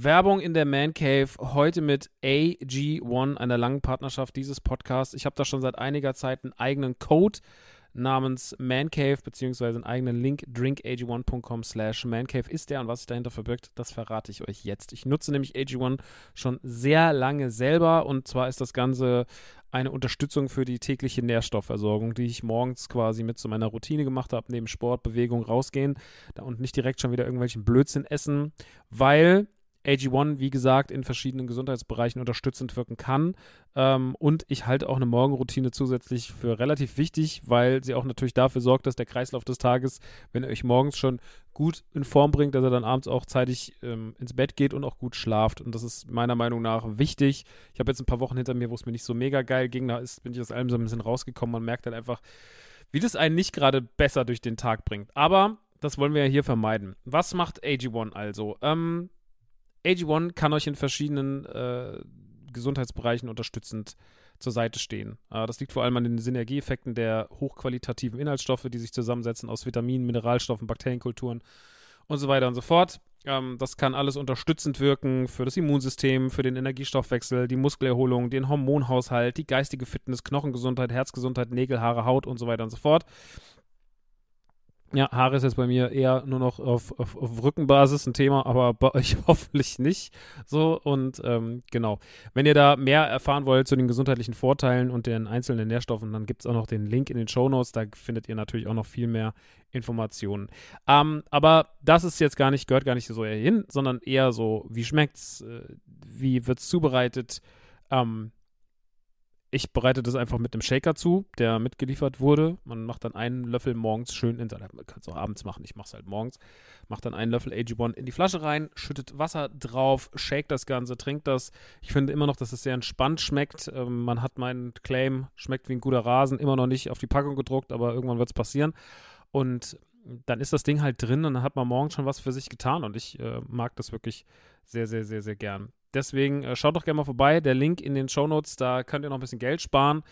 Werbung in der Man Cave heute mit AG1, einer langen Partnerschaft dieses Podcasts. Ich habe da schon seit einiger Zeit einen eigenen Code namens Mancave, beziehungsweise einen eigenen Link, drinkag1.com slash mancave ist der und was sich dahinter verbirgt, das verrate ich euch jetzt. Ich nutze nämlich AG1 schon sehr lange selber und zwar ist das Ganze eine Unterstützung für die tägliche Nährstoffversorgung, die ich morgens quasi mit zu meiner Routine gemacht habe, neben Sport, Bewegung rausgehen und nicht direkt schon wieder irgendwelchen Blödsinn essen, weil AG1, wie gesagt, in verschiedenen Gesundheitsbereichen unterstützend wirken kann. Ähm, und ich halte auch eine Morgenroutine zusätzlich für relativ wichtig, weil sie auch natürlich dafür sorgt, dass der Kreislauf des Tages, wenn ihr euch morgens schon gut in Form bringt, dass er dann abends auch zeitig ähm, ins Bett geht und auch gut schlaft. Und das ist meiner Meinung nach wichtig. Ich habe jetzt ein paar Wochen hinter mir, wo es mir nicht so mega geil ging. Da ist, bin ich aus allem so ein bisschen rausgekommen. Man merkt halt einfach, wie das einen nicht gerade besser durch den Tag bringt. Aber das wollen wir ja hier vermeiden. Was macht AG1 also? Ähm, AG1 kann euch in verschiedenen äh, Gesundheitsbereichen unterstützend zur Seite stehen. Äh, das liegt vor allem an den Synergieeffekten der hochqualitativen Inhaltsstoffe, die sich zusammensetzen aus Vitaminen, Mineralstoffen, Bakterienkulturen und so weiter und so fort. Ähm, das kann alles unterstützend wirken für das Immunsystem, für den Energiestoffwechsel, die Muskelerholung, den Hormonhaushalt, die geistige Fitness, Knochengesundheit, Herzgesundheit, Nägel, Haare, Haut und so weiter und so fort. Ja, Haare ist jetzt bei mir eher nur noch auf, auf, auf Rückenbasis ein Thema, aber bei euch hoffentlich nicht. So, und ähm, genau. Wenn ihr da mehr erfahren wollt zu den gesundheitlichen Vorteilen und den einzelnen Nährstoffen, dann gibt es auch noch den Link in den Show Notes. Da findet ihr natürlich auch noch viel mehr Informationen. Ähm, aber das ist jetzt gar nicht, gehört gar nicht so eher hin, sondern eher so, wie schmeckt's, äh, wie wird's zubereitet, ähm, ich bereite das einfach mit einem Shaker zu, der mitgeliefert wurde. Man macht dann einen Löffel morgens schön in, man kann es auch abends machen, ich mache es halt morgens. Macht dann einen Löffel AG1 in die Flasche rein, schüttet Wasser drauf, shake das Ganze, trinkt das. Ich finde immer noch, dass es sehr entspannt schmeckt. Ähm, man hat meinen Claim, schmeckt wie ein guter Rasen, immer noch nicht auf die Packung gedruckt, aber irgendwann wird es passieren. Und dann ist das Ding halt drin und dann hat man morgens schon was für sich getan und ich äh, mag das wirklich sehr, sehr, sehr, sehr gern. Deswegen äh, schaut doch gerne mal vorbei. Der Link in den Show Notes, da könnt ihr noch ein bisschen Geld sparen.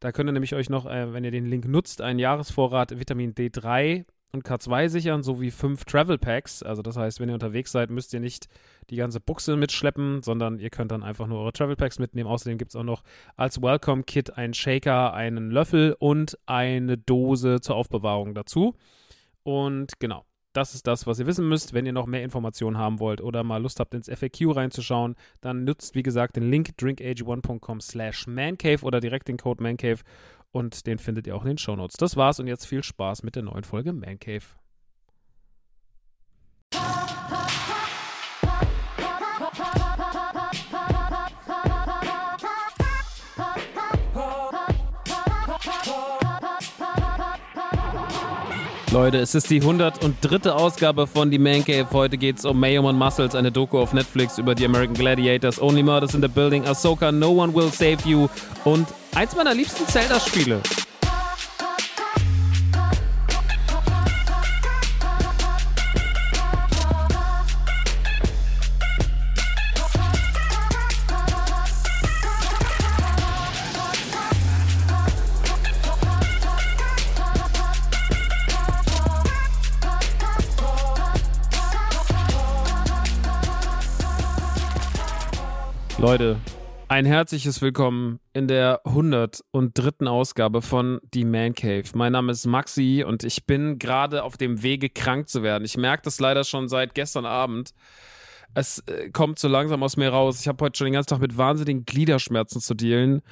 Da könnt ihr nämlich euch noch, äh, wenn ihr den Link nutzt, einen Jahresvorrat Vitamin D3 und K2 sichern, sowie fünf Travel Packs. Also das heißt, wenn ihr unterwegs seid, müsst ihr nicht die ganze Buchse mitschleppen, sondern ihr könnt dann einfach nur eure Travel Packs mitnehmen. Außerdem gibt es auch noch als Welcome Kit einen Shaker, einen Löffel und eine Dose zur Aufbewahrung dazu. Und genau, das ist das, was ihr wissen müsst. Wenn ihr noch mehr Informationen haben wollt oder mal Lust habt, ins FAQ reinzuschauen, dann nutzt, wie gesagt, den Link drinkag1.com slash mancave oder direkt den Code mancave und den findet ihr auch in den Shownotes. Das war's und jetzt viel Spaß mit der neuen Folge Mancave. Leute, es ist die 103. Ausgabe von Die Man Cave. Heute geht es um Mayhem und Muscles, eine Doku auf Netflix über die American Gladiators, Only Murders in the Building, Ahsoka, No One Will Save You und eins meiner liebsten Zelda-Spiele. Leute, ein herzliches Willkommen in der 103. Ausgabe von Die Man Cave. Mein Name ist Maxi und ich bin gerade auf dem Wege, krank zu werden. Ich merke das leider schon seit gestern Abend. Es äh, kommt so langsam aus mir raus. Ich habe heute schon den ganzen Tag mit wahnsinnigen Gliederschmerzen zu dealen.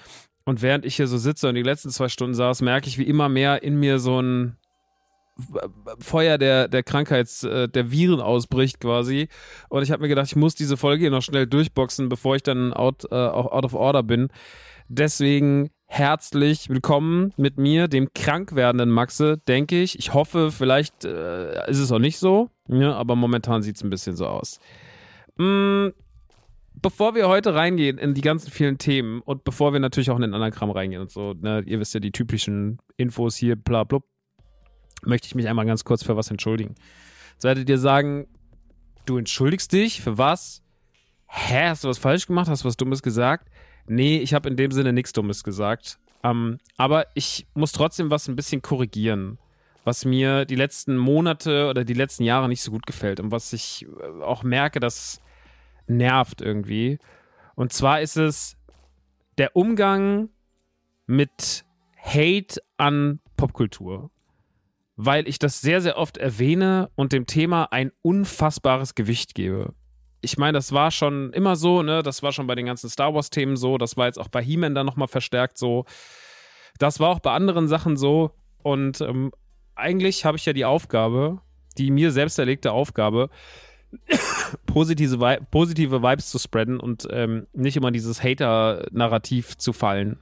Und während ich hier so sitze und die letzten zwei Stunden saß, merke ich, wie immer mehr in mir so ein Feuer der, der Krankheits-, äh, der Viren ausbricht quasi. Und ich habe mir gedacht, ich muss diese Folge hier noch schnell durchboxen, bevor ich dann out, äh, auch out of order bin. Deswegen herzlich willkommen mit mir, dem krank werdenden Maxe, denke ich. Ich hoffe, vielleicht äh, ist es auch nicht so, ja, aber momentan sieht es ein bisschen so aus. Mm, bevor wir heute reingehen in die ganzen vielen Themen und bevor wir natürlich auch in den Anagramm reingehen und so, ne, ihr wisst ja die typischen Infos hier, bla, bla, möchte ich mich einmal ganz kurz für was entschuldigen. Jetzt werdet ihr sagen, du entschuldigst dich für was? Hä, hast du was falsch gemacht? Hast du was Dummes gesagt? Nee, ich habe in dem Sinne nichts Dummes gesagt. Ähm, aber ich muss trotzdem was ein bisschen korrigieren, was mir die letzten Monate oder die letzten Jahre nicht so gut gefällt und was ich äh, auch merke, dass nervt irgendwie. Und zwar ist es der Umgang mit Hate an Popkultur. Weil ich das sehr, sehr oft erwähne und dem Thema ein unfassbares Gewicht gebe ich meine, das war schon immer so, ne? Das war schon bei den ganzen Star Wars-Themen so. Das war jetzt auch bei He-Man dann nochmal verstärkt so. Das war auch bei anderen Sachen so. Und ähm, eigentlich habe ich ja die Aufgabe, die mir selbst erlegte Aufgabe, positive, Vi positive Vibes zu spreaden und ähm, nicht immer dieses Hater-Narrativ zu fallen.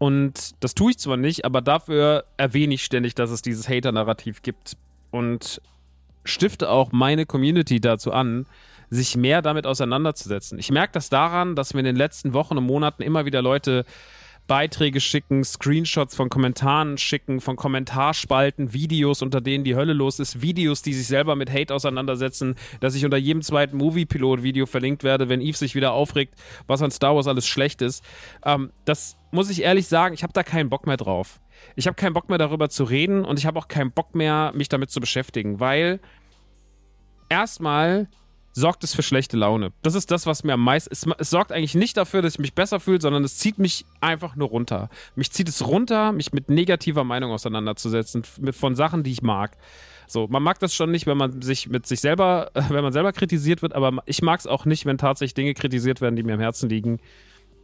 Und das tue ich zwar nicht, aber dafür erwähne ich ständig, dass es dieses Hater-Narrativ gibt. Und stifte auch meine Community dazu an, sich mehr damit auseinanderzusetzen. Ich merke das daran, dass mir in den letzten Wochen und Monaten immer wieder Leute Beiträge schicken, Screenshots von Kommentaren schicken, von Kommentarspalten, Videos, unter denen die Hölle los ist, Videos, die sich selber mit Hate auseinandersetzen, dass ich unter jedem zweiten Movie-Pilot-Video verlinkt werde, wenn Eve sich wieder aufregt, was an Star Wars alles schlecht ist. Ähm, das muss ich ehrlich sagen, ich habe da keinen Bock mehr drauf. Ich habe keinen Bock mehr darüber zu reden und ich habe auch keinen Bock mehr, mich damit zu beschäftigen, weil erstmal sorgt es für schlechte Laune. Das ist das, was mir am meisten. Es, es, sorgt eigentlich nicht dafür, dass ich mich besser fühle, sondern es zieht mich einfach nur runter. Mich zieht es runter, mich mit negativer Meinung auseinanderzusetzen, mit, von Sachen, die ich mag. So, man mag das schon nicht, wenn man sich mit sich selber, wenn man selber kritisiert wird, aber ich mag es auch nicht, wenn tatsächlich Dinge kritisiert werden, die mir am Herzen liegen.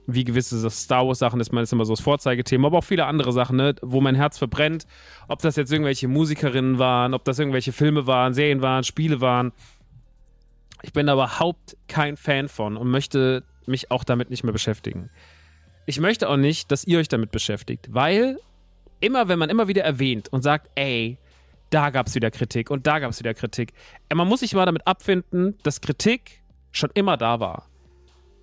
Wie gewisse Star Wars-Sachen ist, man ist immer so das Vorzeigethema, aber auch viele andere Sachen, ne, wo mein Herz verbrennt. Ob das jetzt irgendwelche Musikerinnen waren, ob das irgendwelche Filme waren, Serien waren, Spiele waren ich bin da überhaupt kein Fan von und möchte mich auch damit nicht mehr beschäftigen. Ich möchte auch nicht, dass ihr euch damit beschäftigt, weil immer, wenn man immer wieder erwähnt und sagt, ey, da gab es wieder Kritik und da gab es wieder Kritik, äh, man muss sich mal damit abfinden, dass Kritik schon immer da war.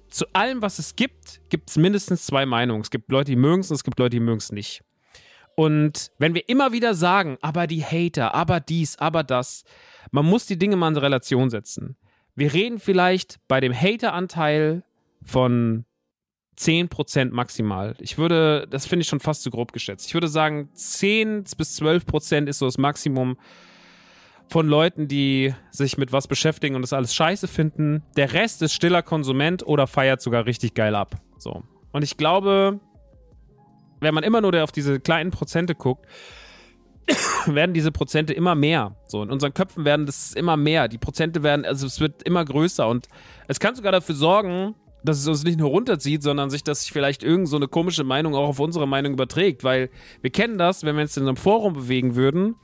Zu allem, was es gibt, gibt es mindestens zwei Meinungen. Es gibt Leute, die mögen es und es gibt Leute, die mögen es nicht. Und wenn wir immer wieder sagen, aber die Hater, aber dies, aber das, man muss die Dinge mal in Relation setzen. Wir reden vielleicht bei dem Hater-Anteil von 10% maximal. Ich würde, das finde ich schon fast zu grob geschätzt. Ich würde sagen, 10 bis 12% ist so das Maximum von Leuten, die sich mit was beschäftigen und das alles scheiße finden. Der Rest ist stiller Konsument oder feiert sogar richtig geil ab. So. Und ich glaube, wenn man immer nur auf diese kleinen Prozente guckt, werden diese Prozente immer mehr. So, in unseren Köpfen werden das immer mehr. Die Prozente werden, also es wird immer größer und es kann sogar dafür sorgen, dass es uns nicht nur runterzieht, sondern sich, dass sich vielleicht irgend so eine komische Meinung auch auf unsere Meinung überträgt, weil wir kennen das, wenn wir uns in einem Forum bewegen würden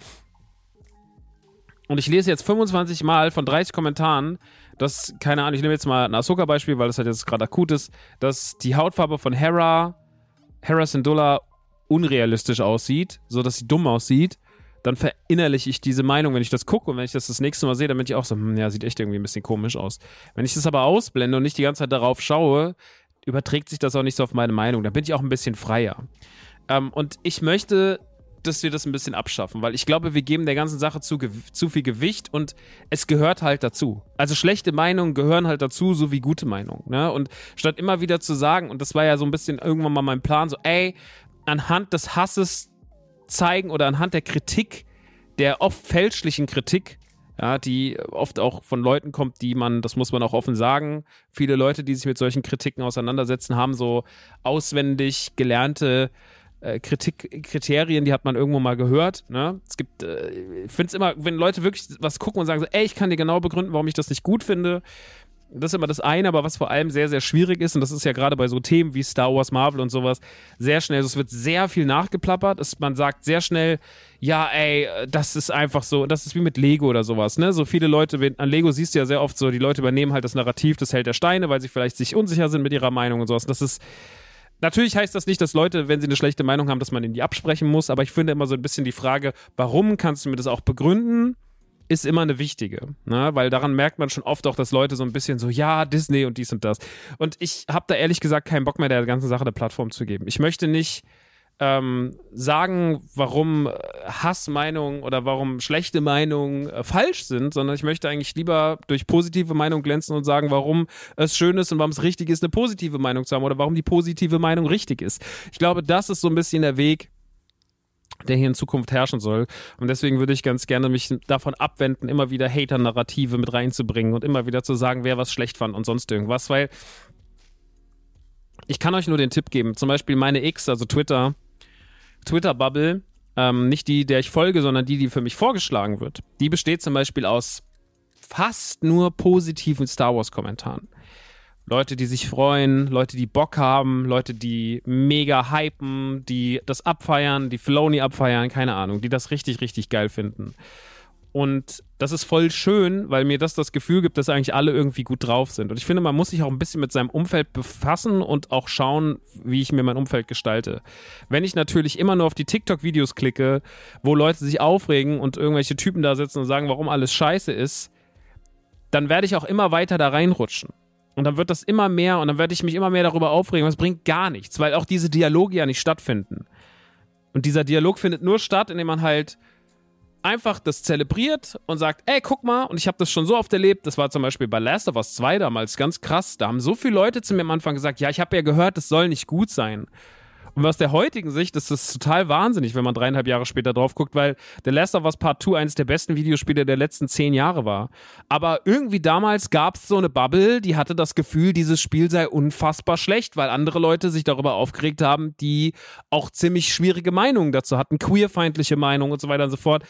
und ich lese jetzt 25 Mal von 30 Kommentaren, dass, keine Ahnung, ich nehme jetzt mal ein Ahsoka-Beispiel, weil das halt jetzt gerade akut ist, dass die Hautfarbe von Hera, Hera Syndulla unrealistisch aussieht, so dass sie dumm aussieht, dann verinnerliche ich diese Meinung, wenn ich das gucke und wenn ich das das nächste Mal sehe, dann bin ich auch so, hm, ja, sieht echt irgendwie ein bisschen komisch aus. Wenn ich das aber ausblende und nicht die ganze Zeit darauf schaue, überträgt sich das auch nicht so auf meine Meinung. Da bin ich auch ein bisschen freier. Ähm, und ich möchte, dass wir das ein bisschen abschaffen, weil ich glaube, wir geben der ganzen Sache zu, zu viel Gewicht und es gehört halt dazu. Also schlechte Meinungen gehören halt dazu, so wie gute Meinungen. Ne? Und statt immer wieder zu sagen, und das war ja so ein bisschen irgendwann mal mein Plan, so, ey, anhand des Hasses zeigen oder anhand der Kritik, der oft fälschlichen Kritik, ja, die oft auch von Leuten kommt, die man, das muss man auch offen sagen, viele Leute, die sich mit solchen Kritiken auseinandersetzen, haben so auswendig gelernte äh, Kritikkriterien, die hat man irgendwo mal gehört. Ne? Es gibt, äh, ich finde es immer, wenn Leute wirklich was gucken und sagen so, ey, ich kann dir genau begründen, warum ich das nicht gut finde, das ist immer das eine, aber was vor allem sehr, sehr schwierig ist, und das ist ja gerade bei so Themen wie Star Wars, Marvel und sowas, sehr schnell, also es wird sehr viel nachgeplappert. Es, man sagt sehr schnell, ja, ey, das ist einfach so, das ist wie mit Lego oder sowas, ne? So viele Leute, an Lego siehst du ja sehr oft so, die Leute übernehmen halt das Narrativ des Held der Steine, weil sie vielleicht sich unsicher sind mit ihrer Meinung und sowas. Das ist Natürlich heißt das nicht, dass Leute, wenn sie eine schlechte Meinung haben, dass man ihnen die absprechen muss, aber ich finde immer so ein bisschen die Frage, warum kannst du mir das auch begründen? Ist immer eine wichtige, ne? weil daran merkt man schon oft auch, dass Leute so ein bisschen so, ja, Disney und dies und das. Und ich habe da ehrlich gesagt keinen Bock mehr, der ganzen Sache eine Plattform zu geben. Ich möchte nicht ähm, sagen, warum äh, Hassmeinungen oder warum schlechte Meinungen äh, falsch sind, sondern ich möchte eigentlich lieber durch positive Meinung glänzen und sagen, warum es schön ist und warum es richtig ist, eine positive Meinung zu haben oder warum die positive Meinung richtig ist. Ich glaube, das ist so ein bisschen der Weg, der hier in Zukunft herrschen soll. Und deswegen würde ich ganz gerne mich davon abwenden, immer wieder Hater-Narrative mit reinzubringen und immer wieder zu sagen, wer was schlecht fand und sonst irgendwas, weil ich kann euch nur den Tipp geben. Zum Beispiel meine X, also Twitter, Twitter-Bubble, ähm, nicht die, der ich folge, sondern die, die für mich vorgeschlagen wird. Die besteht zum Beispiel aus fast nur positiven Star Wars-Kommentaren. Leute, die sich freuen, Leute, die Bock haben, Leute, die mega hypen, die das abfeiern, die Filoni abfeiern, keine Ahnung, die das richtig, richtig geil finden. Und das ist voll schön, weil mir das das Gefühl gibt, dass eigentlich alle irgendwie gut drauf sind. Und ich finde, man muss sich auch ein bisschen mit seinem Umfeld befassen und auch schauen, wie ich mir mein Umfeld gestalte. Wenn ich natürlich immer nur auf die TikTok-Videos klicke, wo Leute sich aufregen und irgendwelche Typen da sitzen und sagen, warum alles scheiße ist, dann werde ich auch immer weiter da reinrutschen. Und dann wird das immer mehr und dann werde ich mich immer mehr darüber aufregen. Das bringt gar nichts, weil auch diese Dialoge ja nicht stattfinden. Und dieser Dialog findet nur statt, indem man halt einfach das zelebriert und sagt, ey, guck mal, und ich habe das schon so oft erlebt, das war zum Beispiel bei Last of Us 2 damals ganz krass, da haben so viele Leute zu mir am Anfang gesagt, ja, ich habe ja gehört, das soll nicht gut sein. Und aus der heutigen Sicht ist das total wahnsinnig, wenn man dreieinhalb Jahre später drauf guckt, weil The Last of Us Part 2 eines der besten Videospiele der letzten zehn Jahre war. Aber irgendwie damals gab es so eine Bubble, die hatte das Gefühl, dieses Spiel sei unfassbar schlecht, weil andere Leute sich darüber aufgeregt haben, die auch ziemlich schwierige Meinungen dazu hatten, queerfeindliche Meinungen und so weiter und so fort.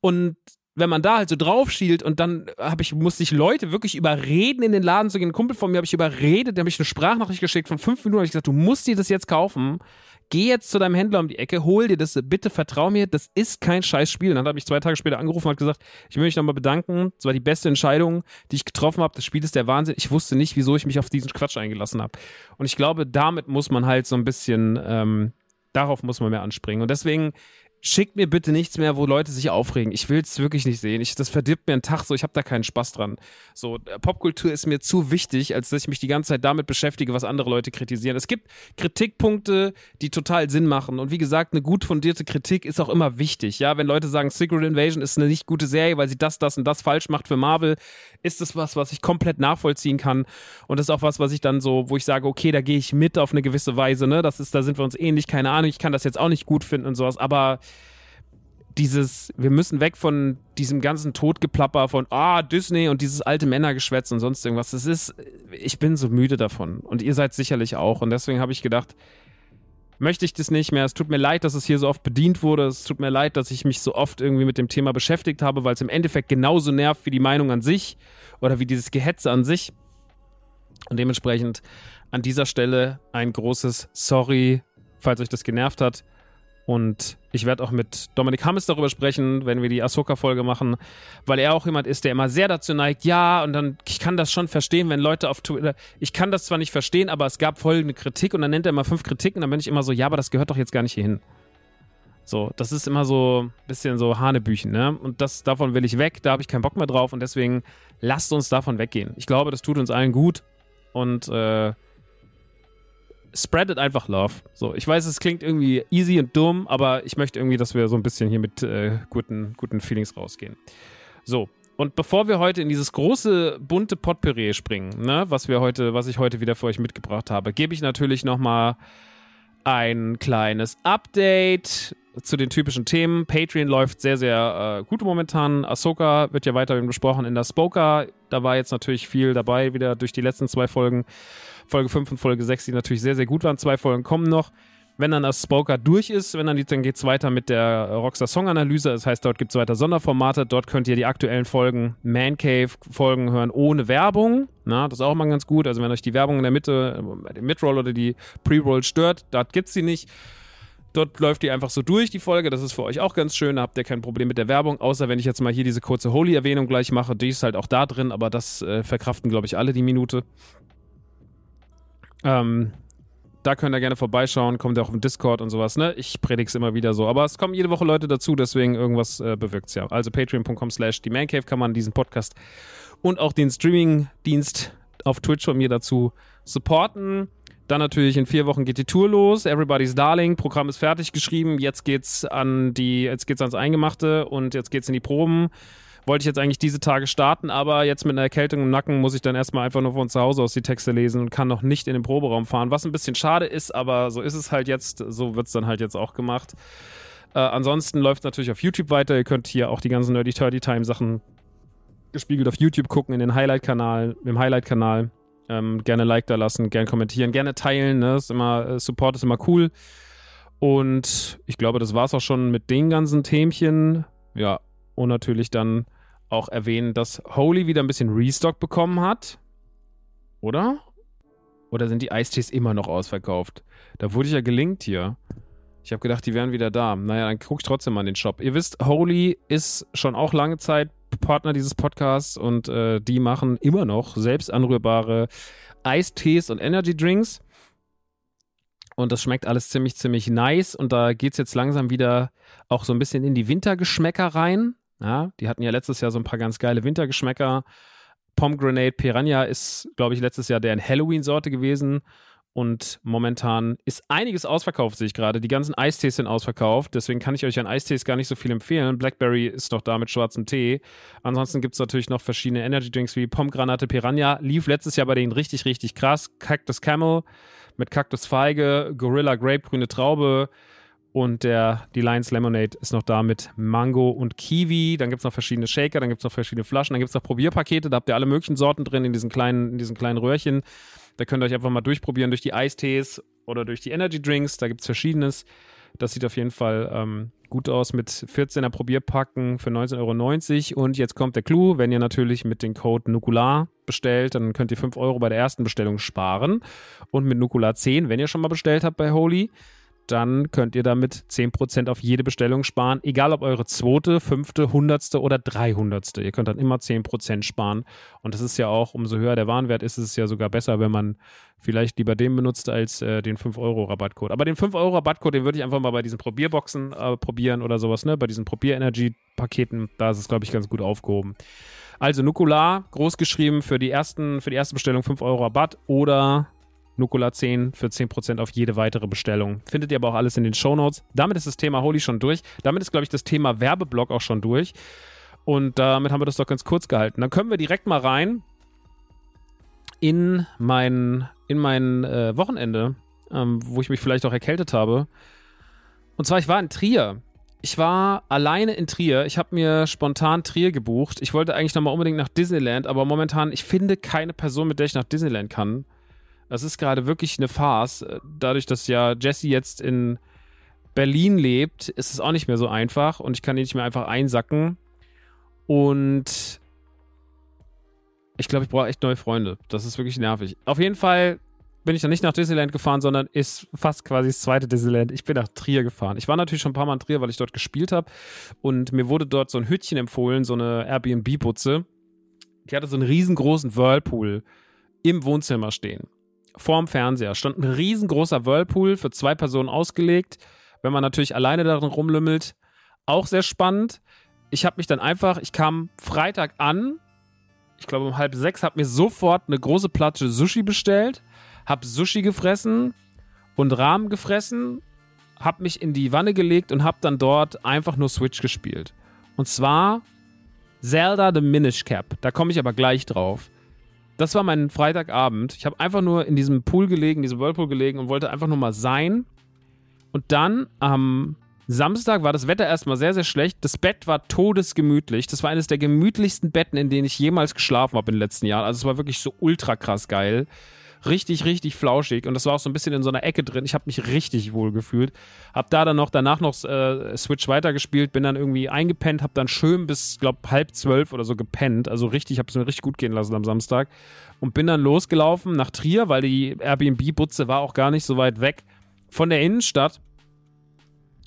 Und wenn man da halt so drauf schielt und dann habe ich, musste ich Leute wirklich überreden, in den Laden zu gehen. Ein Kumpel von mir habe ich überredet, der habe ich eine Sprachnachricht geschickt von fünf Minuten, habe ich gesagt, du musst dir das jetzt kaufen. Geh jetzt zu deinem Händler um die Ecke, hol dir das, bitte vertrau mir, das ist kein scheiß Spiel. Und dann habe ich zwei Tage später angerufen und gesagt, ich will mich nochmal bedanken. Das war die beste Entscheidung, die ich getroffen habe. Das Spiel ist der Wahnsinn. Ich wusste nicht, wieso ich mich auf diesen Quatsch eingelassen habe. Und ich glaube, damit muss man halt so ein bisschen, ähm, darauf muss man mehr anspringen. Und deswegen schickt mir bitte nichts mehr, wo Leute sich aufregen. Ich will es wirklich nicht sehen. Ich, das verdirbt mir einen Tag so, ich habe da keinen Spaß dran. So, äh, Popkultur ist mir zu wichtig, als dass ich mich die ganze Zeit damit beschäftige, was andere Leute kritisieren. Es gibt Kritikpunkte, die total Sinn machen. Und wie gesagt, eine gut fundierte Kritik ist auch immer wichtig. Ja, wenn Leute sagen, Secret Invasion ist eine nicht gute Serie, weil sie das, das und das falsch macht für Marvel, ist das was, was ich komplett nachvollziehen kann. Und das ist auch was, was ich dann so, wo ich sage, okay, da gehe ich mit auf eine gewisse Weise, ne? Das ist, da sind wir uns ähnlich, keine Ahnung, ich kann das jetzt auch nicht gut finden und sowas, aber dieses, wir müssen weg von diesem ganzen Totgeplapper von, ah, Disney und dieses alte Männergeschwätz und sonst irgendwas. Das ist, ich bin so müde davon. Und ihr seid sicherlich auch. Und deswegen habe ich gedacht, möchte ich das nicht mehr. Es tut mir leid, dass es hier so oft bedient wurde. Es tut mir leid, dass ich mich so oft irgendwie mit dem Thema beschäftigt habe, weil es im Endeffekt genauso nervt wie die Meinung an sich oder wie dieses Gehetze an sich. Und dementsprechend an dieser Stelle ein großes Sorry, falls euch das genervt hat. Und ich werde auch mit Dominik Hammes darüber sprechen, wenn wir die Ahsoka-Folge machen, weil er auch jemand ist, der immer sehr dazu neigt, ja, und dann, ich kann das schon verstehen, wenn Leute auf Twitter, ich kann das zwar nicht verstehen, aber es gab folgende Kritik und dann nennt er immer fünf Kritiken dann bin ich immer so, ja, aber das gehört doch jetzt gar nicht hierhin. So, das ist immer so ein bisschen so Hanebüchen, ne? Und das, davon will ich weg, da habe ich keinen Bock mehr drauf und deswegen lasst uns davon weggehen. Ich glaube, das tut uns allen gut und äh, spreadet einfach Love. So, ich weiß, es klingt irgendwie easy und dumm, aber ich möchte irgendwie, dass wir so ein bisschen hier mit äh, guten, guten Feelings rausgehen. So, und bevor wir heute in dieses große bunte Potpourri springen, ne, was wir heute, was ich heute wieder für euch mitgebracht habe, gebe ich natürlich noch mal ein kleines Update zu den typischen Themen. Patreon läuft sehr, sehr äh, gut momentan. Ahsoka wird ja weiterhin besprochen in der Spoker. Da war jetzt natürlich viel dabei, wieder durch die letzten zwei Folgen. Folge 5 und Folge 6, die natürlich sehr, sehr gut waren. Zwei Folgen kommen noch. Wenn dann das Spoker durch ist, wenn dann, dann geht es weiter mit der Rockstar Song Analyse. Das heißt, dort gibt es weiter Sonderformate. Dort könnt ihr die aktuellen Folgen, Man Cave Folgen hören ohne Werbung. Na, das ist auch mal ganz gut. Also wenn euch die Werbung in der Mitte, bei dem Midroll oder die Pre-Roll stört, dort gibt es sie nicht. Dort läuft die einfach so durch, die Folge. Das ist für euch auch ganz schön. Da habt ihr kein Problem mit der Werbung. Außer wenn ich jetzt mal hier diese kurze Holy-Erwähnung gleich mache. Die ist halt auch da drin, aber das äh, verkraften, glaube ich, alle die Minute. Ähm, Da könnt ihr gerne vorbeischauen, kommt ihr auch im Discord und sowas, ne? Ich predige es immer wieder so. Aber es kommen jede Woche Leute dazu, deswegen irgendwas äh, bewirkt es ja. Also patreon.com slash die Mancave kann man diesen Podcast und auch den Streaming-Dienst auf Twitch von mir dazu supporten. Dann natürlich in vier Wochen geht die Tour los. Everybody's Darling. Programm ist fertig geschrieben. Jetzt geht's an die, jetzt geht's ans Eingemachte und jetzt geht's in die Proben. Wollte ich jetzt eigentlich diese Tage starten, aber jetzt mit einer Erkältung im Nacken muss ich dann erstmal einfach nur von zu Hause aus die Texte lesen und kann noch nicht in den Proberaum fahren, was ein bisschen schade ist, aber so ist es halt jetzt. So wird's dann halt jetzt auch gemacht. Äh, ansonsten läuft natürlich auf YouTube weiter. Ihr könnt hier auch die ganzen Nerdy Turdy Time Sachen gespiegelt auf YouTube gucken, in den Highlight-Kanal, im Highlight-Kanal. Ähm, gerne Like da lassen, gerne kommentieren, gerne teilen. Ne? Ist immer, äh, Support ist immer cool. Und ich glaube, das war es auch schon mit den ganzen Themchen. Ja, und natürlich dann auch erwähnen, dass Holy wieder ein bisschen Restock bekommen hat. Oder? Oder sind die Eistees immer noch ausverkauft? Da wurde ich ja gelinkt hier. Ich habe gedacht, die wären wieder da. Naja, dann guck ich trotzdem mal in den Shop. Ihr wisst, Holy ist schon auch lange Zeit Partner dieses Podcasts und äh, die machen immer noch selbst anrührbare Eistees und Energy Drinks. Und das schmeckt alles ziemlich, ziemlich nice. Und da geht es jetzt langsam wieder auch so ein bisschen in die Wintergeschmäcker rein. Ja, die hatten ja letztes Jahr so ein paar ganz geile Wintergeschmäcker. Pomegranate Piranha ist, glaube ich, letztes Jahr deren Halloween-Sorte gewesen. Und momentan ist einiges ausverkauft, sehe ich gerade. Die ganzen Eistees sind ausverkauft. Deswegen kann ich euch an Eistees gar nicht so viel empfehlen. Blackberry ist noch da mit schwarzem Tee. Ansonsten gibt es natürlich noch verschiedene Energy Drinks wie Pomgranate Piranha. Lief letztes Jahr bei denen richtig, richtig krass. Cactus Camel mit Cactus Feige, Gorilla Grape, grüne Traube. Und der, die Lions Lemonade ist noch da mit Mango und Kiwi. Dann gibt es noch verschiedene Shaker, dann gibt es noch verschiedene Flaschen, dann gibt es noch Probierpakete. Da habt ihr alle möglichen Sorten drin in diesen kleinen, in diesen kleinen Röhrchen. Da könnt ihr euch einfach mal durchprobieren durch die Eistees oder durch die Energy Drinks. Da gibt es verschiedenes. Das sieht auf jeden Fall ähm, gut aus mit 14er Probierpacken für 19,90 Euro. Und jetzt kommt der Clou, wenn ihr natürlich mit dem Code Nukular bestellt, dann könnt ihr 5 Euro bei der ersten Bestellung sparen. Und mit Nukular 10, wenn ihr schon mal bestellt habt bei Holy, dann könnt ihr damit 10% auf jede Bestellung sparen, egal ob eure zweite, fünfte, hundertste oder dreihundertste. Ihr könnt dann immer 10% sparen. Und das ist ja auch, umso höher der Warenwert ist, ist es ja sogar besser, wenn man vielleicht lieber den benutzt als äh, den 5-Euro-Rabattcode. Aber den 5-Euro-Rabattcode, den würde ich einfach mal bei diesen Probierboxen äh, probieren oder sowas, ne? Bei diesen Probier-Energy-Paketen, da ist es, glaube ich, ganz gut aufgehoben. Also Nukular, groß geschrieben für die ersten, für die erste Bestellung 5 Euro Rabatt oder Nukular 10 für 10% auf jede weitere Bestellung. Findet ihr aber auch alles in den Show Notes. Damit ist das Thema Holy schon durch. Damit ist, glaube ich, das Thema Werbeblock auch schon durch. Und damit haben wir das doch ganz kurz gehalten. Dann können wir direkt mal rein in mein, in mein äh, Wochenende, ähm, wo ich mich vielleicht auch erkältet habe. Und zwar, ich war in Trier. Ich war alleine in Trier. Ich habe mir spontan Trier gebucht. Ich wollte eigentlich nochmal unbedingt nach Disneyland, aber momentan, ich finde keine Person, mit der ich nach Disneyland kann. Das ist gerade wirklich eine Farce. Dadurch, dass ja Jesse jetzt in Berlin lebt, ist es auch nicht mehr so einfach und ich kann ihn nicht mehr einfach einsacken. Und ich glaube, ich brauche echt neue Freunde. Das ist wirklich nervig. Auf jeden Fall bin ich dann nicht nach Disneyland gefahren, sondern ist fast quasi das zweite Disneyland. Ich bin nach Trier gefahren. Ich war natürlich schon ein paar Mal in Trier, weil ich dort gespielt habe. Und mir wurde dort so ein Hütchen empfohlen, so eine Airbnb-Putze. Die hatte so einen riesengroßen Whirlpool im Wohnzimmer stehen vorm Fernseher stand ein riesengroßer Whirlpool für zwei Personen ausgelegt. Wenn man natürlich alleine darin rumlümmelt, auch sehr spannend. Ich habe mich dann einfach, ich kam Freitag an, ich glaube um halb sechs, habe mir sofort eine große Platte Sushi bestellt, habe Sushi gefressen und Rahmen gefressen, habe mich in die Wanne gelegt und habe dann dort einfach nur Switch gespielt. Und zwar Zelda The Minish Cap. Da komme ich aber gleich drauf. Das war mein Freitagabend. Ich habe einfach nur in diesem Pool gelegen, diesem Whirlpool gelegen und wollte einfach nur mal sein. Und dann am Samstag war das Wetter erstmal sehr, sehr schlecht. Das Bett war todesgemütlich. Das war eines der gemütlichsten Betten, in denen ich jemals geschlafen habe in den letzten Jahren. Also es war wirklich so ultra krass geil richtig, richtig flauschig und das war auch so ein bisschen in so einer Ecke drin. Ich habe mich richtig wohl gefühlt. Hab da dann noch danach noch äh, Switch weitergespielt, bin dann irgendwie eingepennt, hab dann schön bis, glaub, halb zwölf oder so gepennt. Also richtig, hab es mir richtig gut gehen lassen am Samstag und bin dann losgelaufen nach Trier, weil die Airbnb-Butze war auch gar nicht so weit weg von der Innenstadt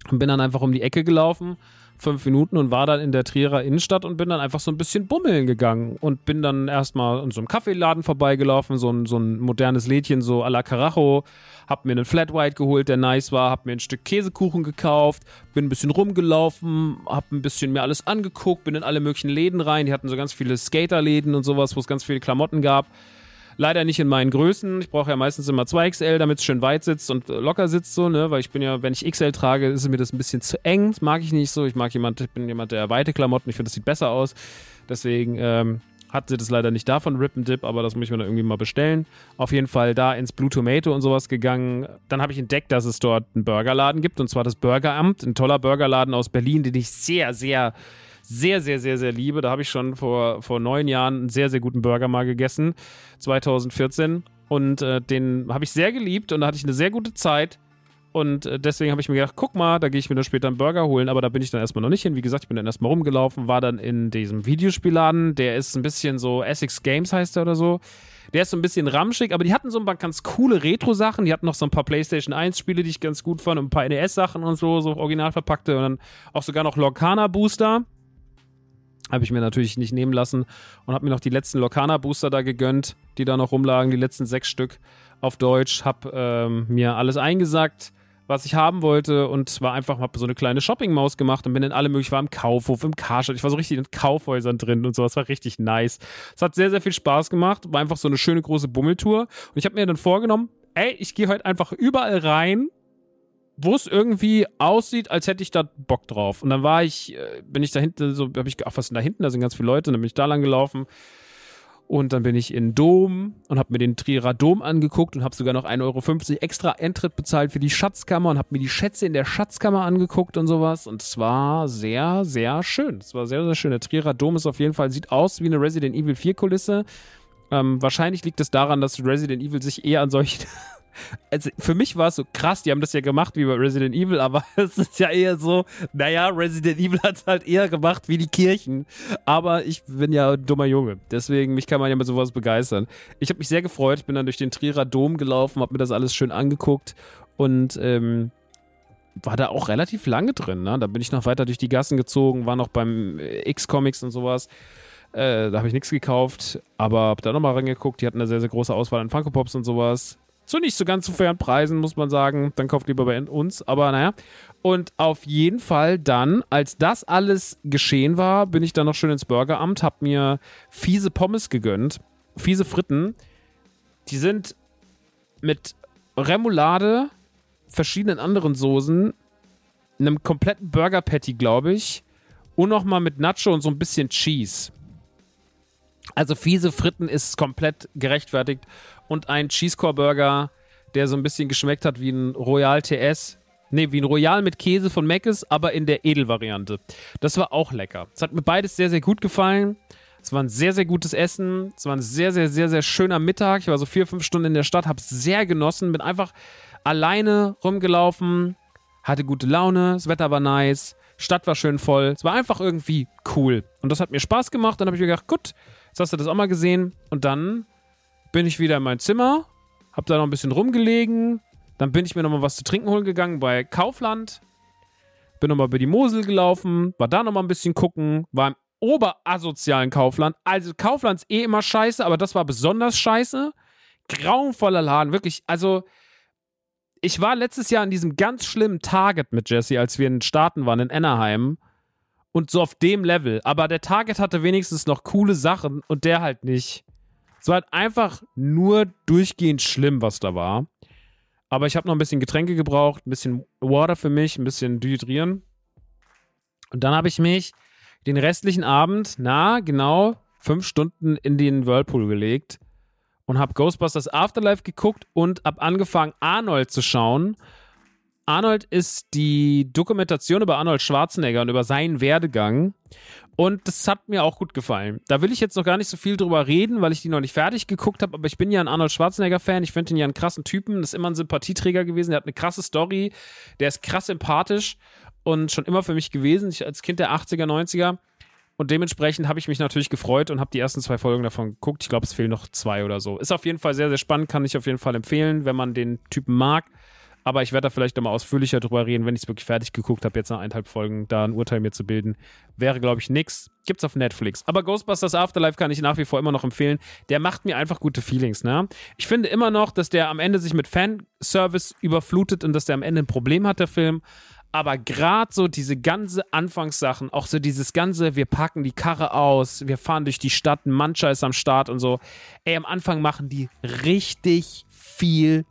und bin dann einfach um die Ecke gelaufen fünf Minuten und war dann in der Trierer Innenstadt und bin dann einfach so ein bisschen bummeln gegangen und bin dann erstmal in so einem Kaffeeladen vorbeigelaufen, so ein, so ein modernes Lädchen, so à la Carajo, hab mir einen Flat White geholt, der nice war, hab mir ein Stück Käsekuchen gekauft, bin ein bisschen rumgelaufen, hab ein bisschen mir alles angeguckt, bin in alle möglichen Läden rein, die hatten so ganz viele Skaterläden und sowas, wo es ganz viele Klamotten gab. Leider nicht in meinen Größen. Ich brauche ja meistens immer 2XL, damit es schön weit sitzt und locker sitzt so, ne? Weil ich bin ja, wenn ich XL trage, ist mir das ein bisschen zu eng. Das mag ich nicht so. Ich mag jemand, ich bin jemand, der weite Klamotten, ich finde, das sieht besser aus. Deswegen ähm, hatte das leider nicht davon Rip and Dip, aber das muss ich mir dann irgendwie mal bestellen. Auf jeden Fall da ins Blue Tomato und sowas gegangen. Dann habe ich entdeckt, dass es dort einen Burgerladen gibt und zwar das Burgeramt, ein toller Burgerladen aus Berlin, den ich sehr, sehr sehr, sehr, sehr, sehr liebe. Da habe ich schon vor, vor neun Jahren einen sehr, sehr guten Burger mal gegessen, 2014. Und äh, den habe ich sehr geliebt und da hatte ich eine sehr gute Zeit. Und äh, deswegen habe ich mir gedacht, guck mal, da gehe ich mir dann später einen Burger holen, aber da bin ich dann erstmal noch nicht hin. Wie gesagt, ich bin dann erstmal rumgelaufen, war dann in diesem Videospielladen, der ist ein bisschen so, Essex Games heißt der oder so. Der ist so ein bisschen ramschig, aber die hatten so ein paar ganz coole Retro-Sachen. Die hatten noch so ein paar PlayStation 1-Spiele, die ich ganz gut fand, und ein paar NES-Sachen und so, so original verpackte und dann auch sogar noch Lorcana-Booster. Habe ich mir natürlich nicht nehmen lassen und habe mir noch die letzten Locana-Booster da gegönnt, die da noch rumlagen, die letzten sechs Stück auf Deutsch. Habe ähm, mir alles eingesackt, was ich haben wollte und war einfach, habe so eine kleine Shopping-Maus gemacht und bin in alle möglichen, war im Kaufhof, im Karstadt. Ich war so richtig in Kaufhäusern drin und so. Das war richtig nice. Es hat sehr, sehr viel Spaß gemacht. War einfach so eine schöne große Bummeltour. Und ich habe mir dann vorgenommen, ey, ich gehe heute einfach überall rein wo es irgendwie aussieht, als hätte ich da Bock drauf. Und dann war ich, äh, bin ich da hinten, so, habe ich, ach, was ist da hinten? Da sind ganz viele Leute. Und dann bin ich da lang gelaufen. Und dann bin ich in Dom und habe mir den Trierer Dom angeguckt und habe sogar noch 1,50 Euro extra Eintritt bezahlt für die Schatzkammer und habe mir die Schätze in der Schatzkammer angeguckt und sowas. Und es war sehr, sehr schön. Es war sehr, sehr schön. Der Trierer Dom ist auf jeden Fall, sieht aus wie eine Resident Evil 4 Kulisse. Ähm, wahrscheinlich liegt es daran, dass Resident Evil sich eher an solche also für mich war es so krass, die haben das ja gemacht wie bei Resident Evil, aber es ist ja eher so, naja, Resident Evil hat es halt eher gemacht wie die Kirchen. Aber ich bin ja ein dummer Junge, deswegen mich kann man ja mit sowas begeistern. Ich habe mich sehr gefreut, bin dann durch den Trierer Dom gelaufen, habe mir das alles schön angeguckt und ähm, war da auch relativ lange drin. Ne? Da bin ich noch weiter durch die Gassen gezogen, war noch beim X-Comics und sowas. Äh, da habe ich nichts gekauft, aber habe da nochmal reingeguckt. Die hatten eine sehr, sehr große Auswahl an Funko Pops und sowas zu nicht so ganz so fairen Preisen, muss man sagen. Dann kauft lieber bei uns. Aber naja. Und auf jeden Fall dann, als das alles geschehen war, bin ich dann noch schön ins Burgeramt, hab mir fiese Pommes gegönnt. Fiese Fritten. Die sind mit Remoulade, verschiedenen anderen Soßen, einem kompletten Burger Patty, glaube ich, und nochmal mit Nacho und so ein bisschen Cheese. Also fiese Fritten ist komplett gerechtfertigt und ein Cheesecore Burger, der so ein bisschen geschmeckt hat wie ein Royal TS. Ne, wie ein Royal mit Käse von Mc's, aber in der Edelvariante. Das war auch lecker. Es hat mir beides sehr, sehr gut gefallen. Es war ein sehr, sehr gutes Essen. Es war ein sehr, sehr, sehr, sehr schöner Mittag. Ich war so vier, fünf Stunden in der Stadt, habe es sehr genossen, bin einfach alleine rumgelaufen, hatte gute Laune, das Wetter war nice, Stadt war schön voll. Es war einfach irgendwie cool. Und das hat mir Spaß gemacht. Dann habe ich mir gedacht, gut, jetzt hast du das auch mal gesehen. Und dann bin ich wieder in mein Zimmer, hab da noch ein bisschen rumgelegen. Dann bin ich mir nochmal was zu trinken holen gegangen bei Kaufland. Bin nochmal über die Mosel gelaufen, war da nochmal ein bisschen gucken, war im oberasozialen Kaufland. Also Kaufland ist eh immer scheiße, aber das war besonders scheiße. Grauenvoller Laden, wirklich. Also, ich war letztes Jahr in diesem ganz schlimmen Target mit Jesse, als wir in den Staaten waren, in Anaheim. Und so auf dem Level. Aber der Target hatte wenigstens noch coole Sachen und der halt nicht. Es war halt einfach nur durchgehend schlimm, was da war. Aber ich habe noch ein bisschen Getränke gebraucht, ein bisschen Water für mich, ein bisschen dehydrieren. Und dann habe ich mich den restlichen Abend, na, genau, fünf Stunden in den Whirlpool gelegt und habe Ghostbusters Afterlife geguckt und habe angefangen, Arnold zu schauen. Arnold ist die Dokumentation über Arnold Schwarzenegger und über seinen Werdegang. Und das hat mir auch gut gefallen. Da will ich jetzt noch gar nicht so viel drüber reden, weil ich die noch nicht fertig geguckt habe, aber ich bin ja ein Arnold Schwarzenegger-Fan. Ich finde ihn ja einen krassen Typen. Das ist immer ein Sympathieträger gewesen. Der hat eine krasse Story. Der ist krass sympathisch und schon immer für mich gewesen. Ich als Kind der 80er, 90er. Und dementsprechend habe ich mich natürlich gefreut und habe die ersten zwei Folgen davon geguckt. Ich glaube, es fehlen noch zwei oder so. Ist auf jeden Fall sehr, sehr spannend, kann ich auf jeden Fall empfehlen, wenn man den Typen mag. Aber ich werde da vielleicht nochmal ausführlicher drüber reden, wenn ich es wirklich fertig geguckt habe, jetzt nach eineinhalb Folgen, da ein Urteil mir zu bilden. Wäre, glaube ich, nix. Gibt's auf Netflix. Aber Ghostbusters Afterlife kann ich nach wie vor immer noch empfehlen. Der macht mir einfach gute Feelings, ne? Ich finde immer noch, dass der am Ende sich mit Fanservice überflutet und dass der am Ende ein Problem hat, der Film. Aber gerade so diese ganze Anfangssachen, auch so dieses ganze, wir packen die Karre aus, wir fahren durch die Stadt, ein Mancha ist am Start und so. Ey, am Anfang machen die richtig viel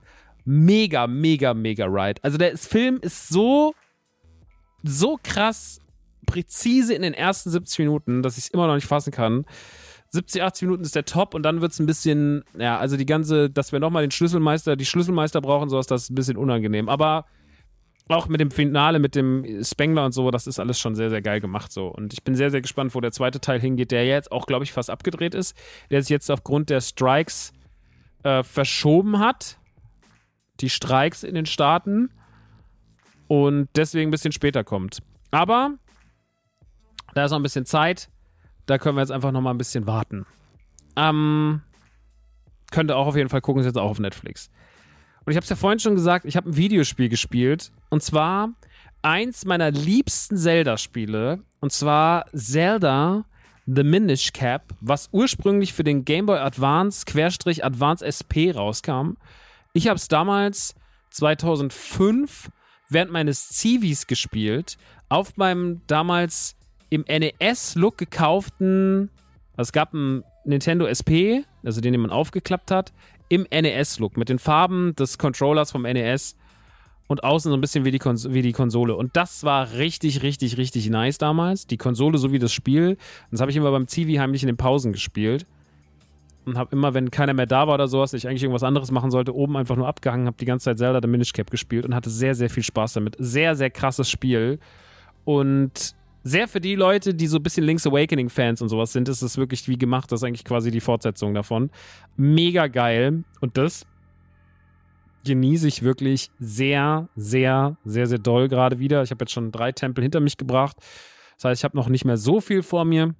mega, mega, mega Ride. Also der Film ist so, so krass präzise in den ersten 70 Minuten, dass ich es immer noch nicht fassen kann. 70, 80 Minuten ist der Top und dann wird es ein bisschen, ja, also die ganze, dass wir nochmal den Schlüsselmeister, die Schlüsselmeister brauchen, das ist ein bisschen unangenehm. Aber auch mit dem Finale, mit dem Spengler und so, das ist alles schon sehr, sehr geil gemacht so. Und ich bin sehr, sehr gespannt, wo der zweite Teil hingeht, der jetzt auch, glaube ich, fast abgedreht ist, der sich jetzt aufgrund der Strikes äh, verschoben hat die Streiks in den Staaten und deswegen ein bisschen später kommt. Aber da ist noch ein bisschen Zeit. Da können wir jetzt einfach noch mal ein bisschen warten. Ähm, könnt ihr auch auf jeden Fall gucken, ist jetzt auch auf Netflix. Und ich habe es ja vorhin schon gesagt, ich habe ein Videospiel gespielt. Und zwar eins meiner liebsten Zelda-Spiele. Und zwar Zelda The Minish Cap, was ursprünglich für den Game Boy Advance Querstrich Advance SP rauskam. Ich habe es damals 2005 während meines Civis gespielt, auf meinem damals im NES-Look gekauften, es gab einen Nintendo SP, also den, den man aufgeklappt hat, im NES-Look mit den Farben des Controllers vom NES und außen so ein bisschen wie die, wie die Konsole. Und das war richtig, richtig, richtig nice damals. Die Konsole sowie das Spiel. Das habe ich immer beim Civi heimlich in den Pausen gespielt und habe immer, wenn keiner mehr da war oder sowas, ich eigentlich irgendwas anderes machen sollte, oben einfach nur abgehangen, habe die ganze Zeit Zelda The Minish Cap gespielt und hatte sehr, sehr viel Spaß damit. Sehr, sehr krasses Spiel. Und sehr für die Leute, die so ein bisschen Link's Awakening-Fans und sowas sind, ist es wirklich wie gemacht. Das ist eigentlich quasi die Fortsetzung davon. Mega geil. Und das genieße ich wirklich sehr, sehr, sehr, sehr doll gerade wieder. Ich habe jetzt schon drei Tempel hinter mich gebracht. Das heißt, ich habe noch nicht mehr so viel vor mir.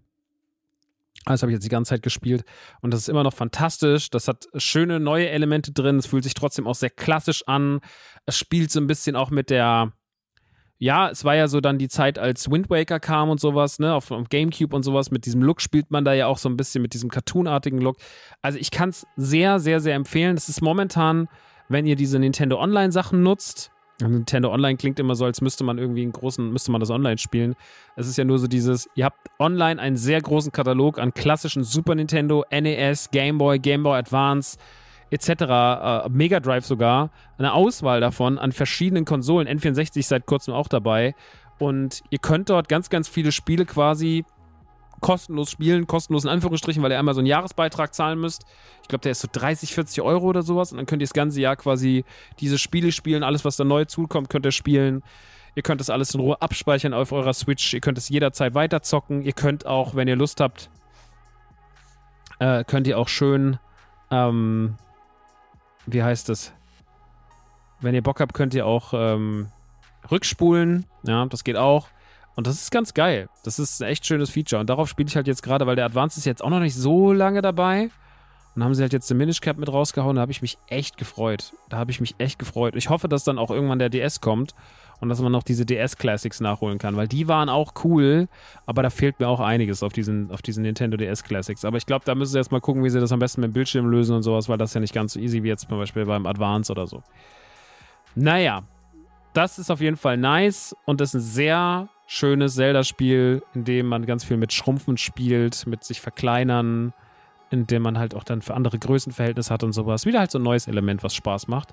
Das habe ich jetzt die ganze Zeit gespielt und das ist immer noch fantastisch. Das hat schöne neue Elemente drin. Es fühlt sich trotzdem auch sehr klassisch an. Es spielt so ein bisschen auch mit der. Ja, es war ja so dann die Zeit, als Wind Waker kam und sowas, ne, auf, auf Gamecube und sowas. Mit diesem Look spielt man da ja auch so ein bisschen mit diesem cartoonartigen Look. Also ich kann es sehr, sehr, sehr empfehlen. Es ist momentan, wenn ihr diese Nintendo Online-Sachen nutzt, Nintendo Online klingt immer so, als müsste man irgendwie einen großen, müsste man das online spielen. Es ist ja nur so dieses, ihr habt online einen sehr großen Katalog an klassischen Super Nintendo, NES, Game Boy, Game Boy Advance etc., äh, Mega Drive sogar, eine Auswahl davon an verschiedenen Konsolen. N64 ist seit kurzem auch dabei. Und ihr könnt dort ganz, ganz viele Spiele quasi kostenlos spielen, kostenlos in Anführungsstrichen, weil ihr einmal so einen Jahresbeitrag zahlen müsst. Ich glaube, der ist so 30, 40 Euro oder sowas. Und dann könnt ihr das ganze Jahr quasi diese Spiele spielen. Alles, was da neu zukommt, könnt ihr spielen. Ihr könnt das alles in Ruhe abspeichern auf eurer Switch. Ihr könnt es jederzeit weiterzocken. Ihr könnt auch, wenn ihr Lust habt, äh, könnt ihr auch schön, ähm, wie heißt es? Wenn ihr Bock habt, könnt ihr auch ähm, rückspulen. Ja, das geht auch. Und das ist ganz geil. Das ist ein echt schönes Feature. Und darauf spiele ich halt jetzt gerade, weil der Advance ist jetzt auch noch nicht so lange dabei. Und haben sie halt jetzt den Minish Cap mit rausgehauen. Da habe ich mich echt gefreut. Da habe ich mich echt gefreut. Ich hoffe, dass dann auch irgendwann der DS kommt und dass man noch diese DS Classics nachholen kann, weil die waren auch cool, aber da fehlt mir auch einiges auf diesen, auf diesen Nintendo DS Classics. Aber ich glaube, da müssen sie jetzt mal gucken, wie sie das am besten mit dem Bildschirm lösen und sowas, weil das ja nicht ganz so easy wie jetzt zum Beispiel beim Advance oder so. Naja, das ist auf jeden Fall nice und das ist ein sehr schönes Zelda-Spiel, in dem man ganz viel mit Schrumpfen spielt, mit sich verkleinern, in dem man halt auch dann für andere Größenverhältnisse hat und sowas. Wieder halt so ein neues Element, was Spaß macht.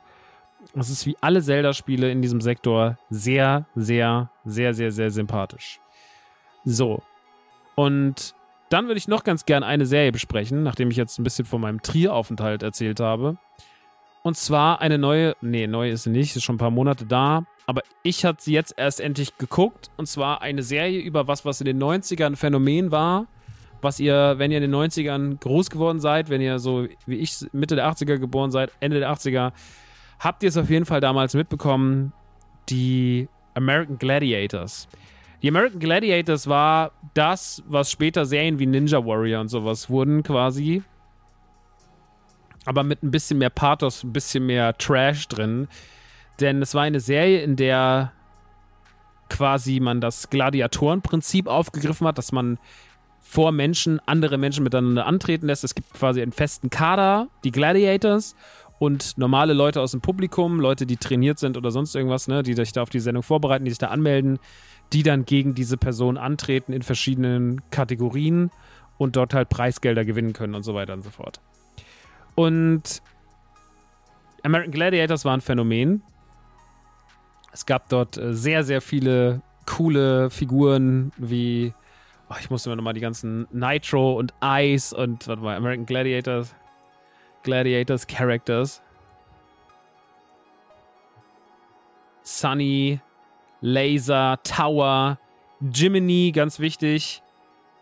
Es ist wie alle Zelda-Spiele in diesem Sektor sehr, sehr, sehr, sehr, sehr sympathisch. So. Und dann würde ich noch ganz gern eine Serie besprechen, nachdem ich jetzt ein bisschen von meinem Trier-Aufenthalt erzählt habe. Und zwar eine neue, nee, neu ist sie nicht, ist schon ein paar Monate da. Aber ich hatte sie jetzt erst endlich geguckt. Und zwar eine Serie über was, was in den 90ern ein Phänomen war. Was ihr, wenn ihr in den 90ern groß geworden seid, wenn ihr so wie ich Mitte der 80er geboren seid, Ende der 80er, habt ihr es auf jeden Fall damals mitbekommen. Die American Gladiators. Die American Gladiators war das, was später Serien wie Ninja Warrior und sowas wurden quasi. Aber mit ein bisschen mehr Pathos, ein bisschen mehr Trash drin Denn es war eine Serie, in der quasi man das Gladiatorenprinzip aufgegriffen hat, dass man vor Menschen andere Menschen miteinander antreten lässt. Es gibt quasi einen festen Kader, die Gladiators, und normale Leute aus dem Publikum, Leute, die trainiert sind oder sonst irgendwas, ne, die sich da auf die Sendung vorbereiten, die sich da anmelden, die dann gegen diese Person antreten in verschiedenen Kategorien und dort halt Preisgelder gewinnen können und so weiter und so fort. Und American Gladiators war ein Phänomen. Es gab dort äh, sehr, sehr viele coole Figuren wie, oh, ich musste mir nochmal die ganzen Nitro und Ice und, warte mal, American Gladiators, Gladiators Characters. Sunny, Laser, Tower, Jiminy, ganz wichtig.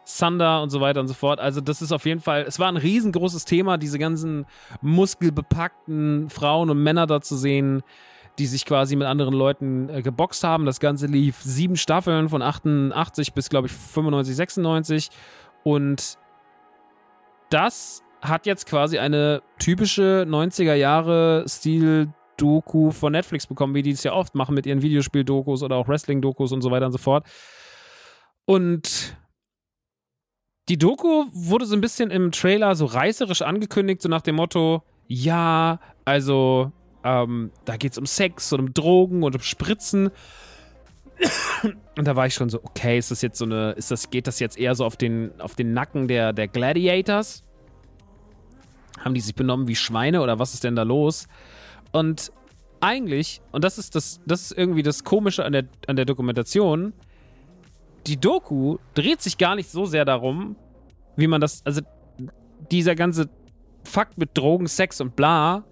Thunder und so weiter und so fort. Also das ist auf jeden Fall, es war ein riesengroßes Thema, diese ganzen muskelbepackten Frauen und Männer da zu sehen, die sich quasi mit anderen Leuten äh, geboxt haben. Das Ganze lief sieben Staffeln von 88 bis, glaube ich, 95, 96. Und das hat jetzt quasi eine typische 90er Jahre Stil Doku von Netflix bekommen, wie die es ja oft machen mit ihren Videospiel-Dokus oder auch Wrestling-Dokus und so weiter und so fort. Und die Doku wurde so ein bisschen im Trailer so reißerisch angekündigt, so nach dem Motto, ja, also ähm, da geht es um Sex und um Drogen und um Spritzen. Und da war ich schon so, okay, ist das jetzt so eine, ist das, geht das jetzt eher so auf den, auf den Nacken der, der Gladiators? Haben die sich benommen wie Schweine oder was ist denn da los? Und eigentlich, und das ist das, das ist irgendwie das Komische an der, an der Dokumentation, die Doku dreht sich gar nicht so sehr darum, wie man das, also dieser ganze Fakt mit Drogen, Sex und bla,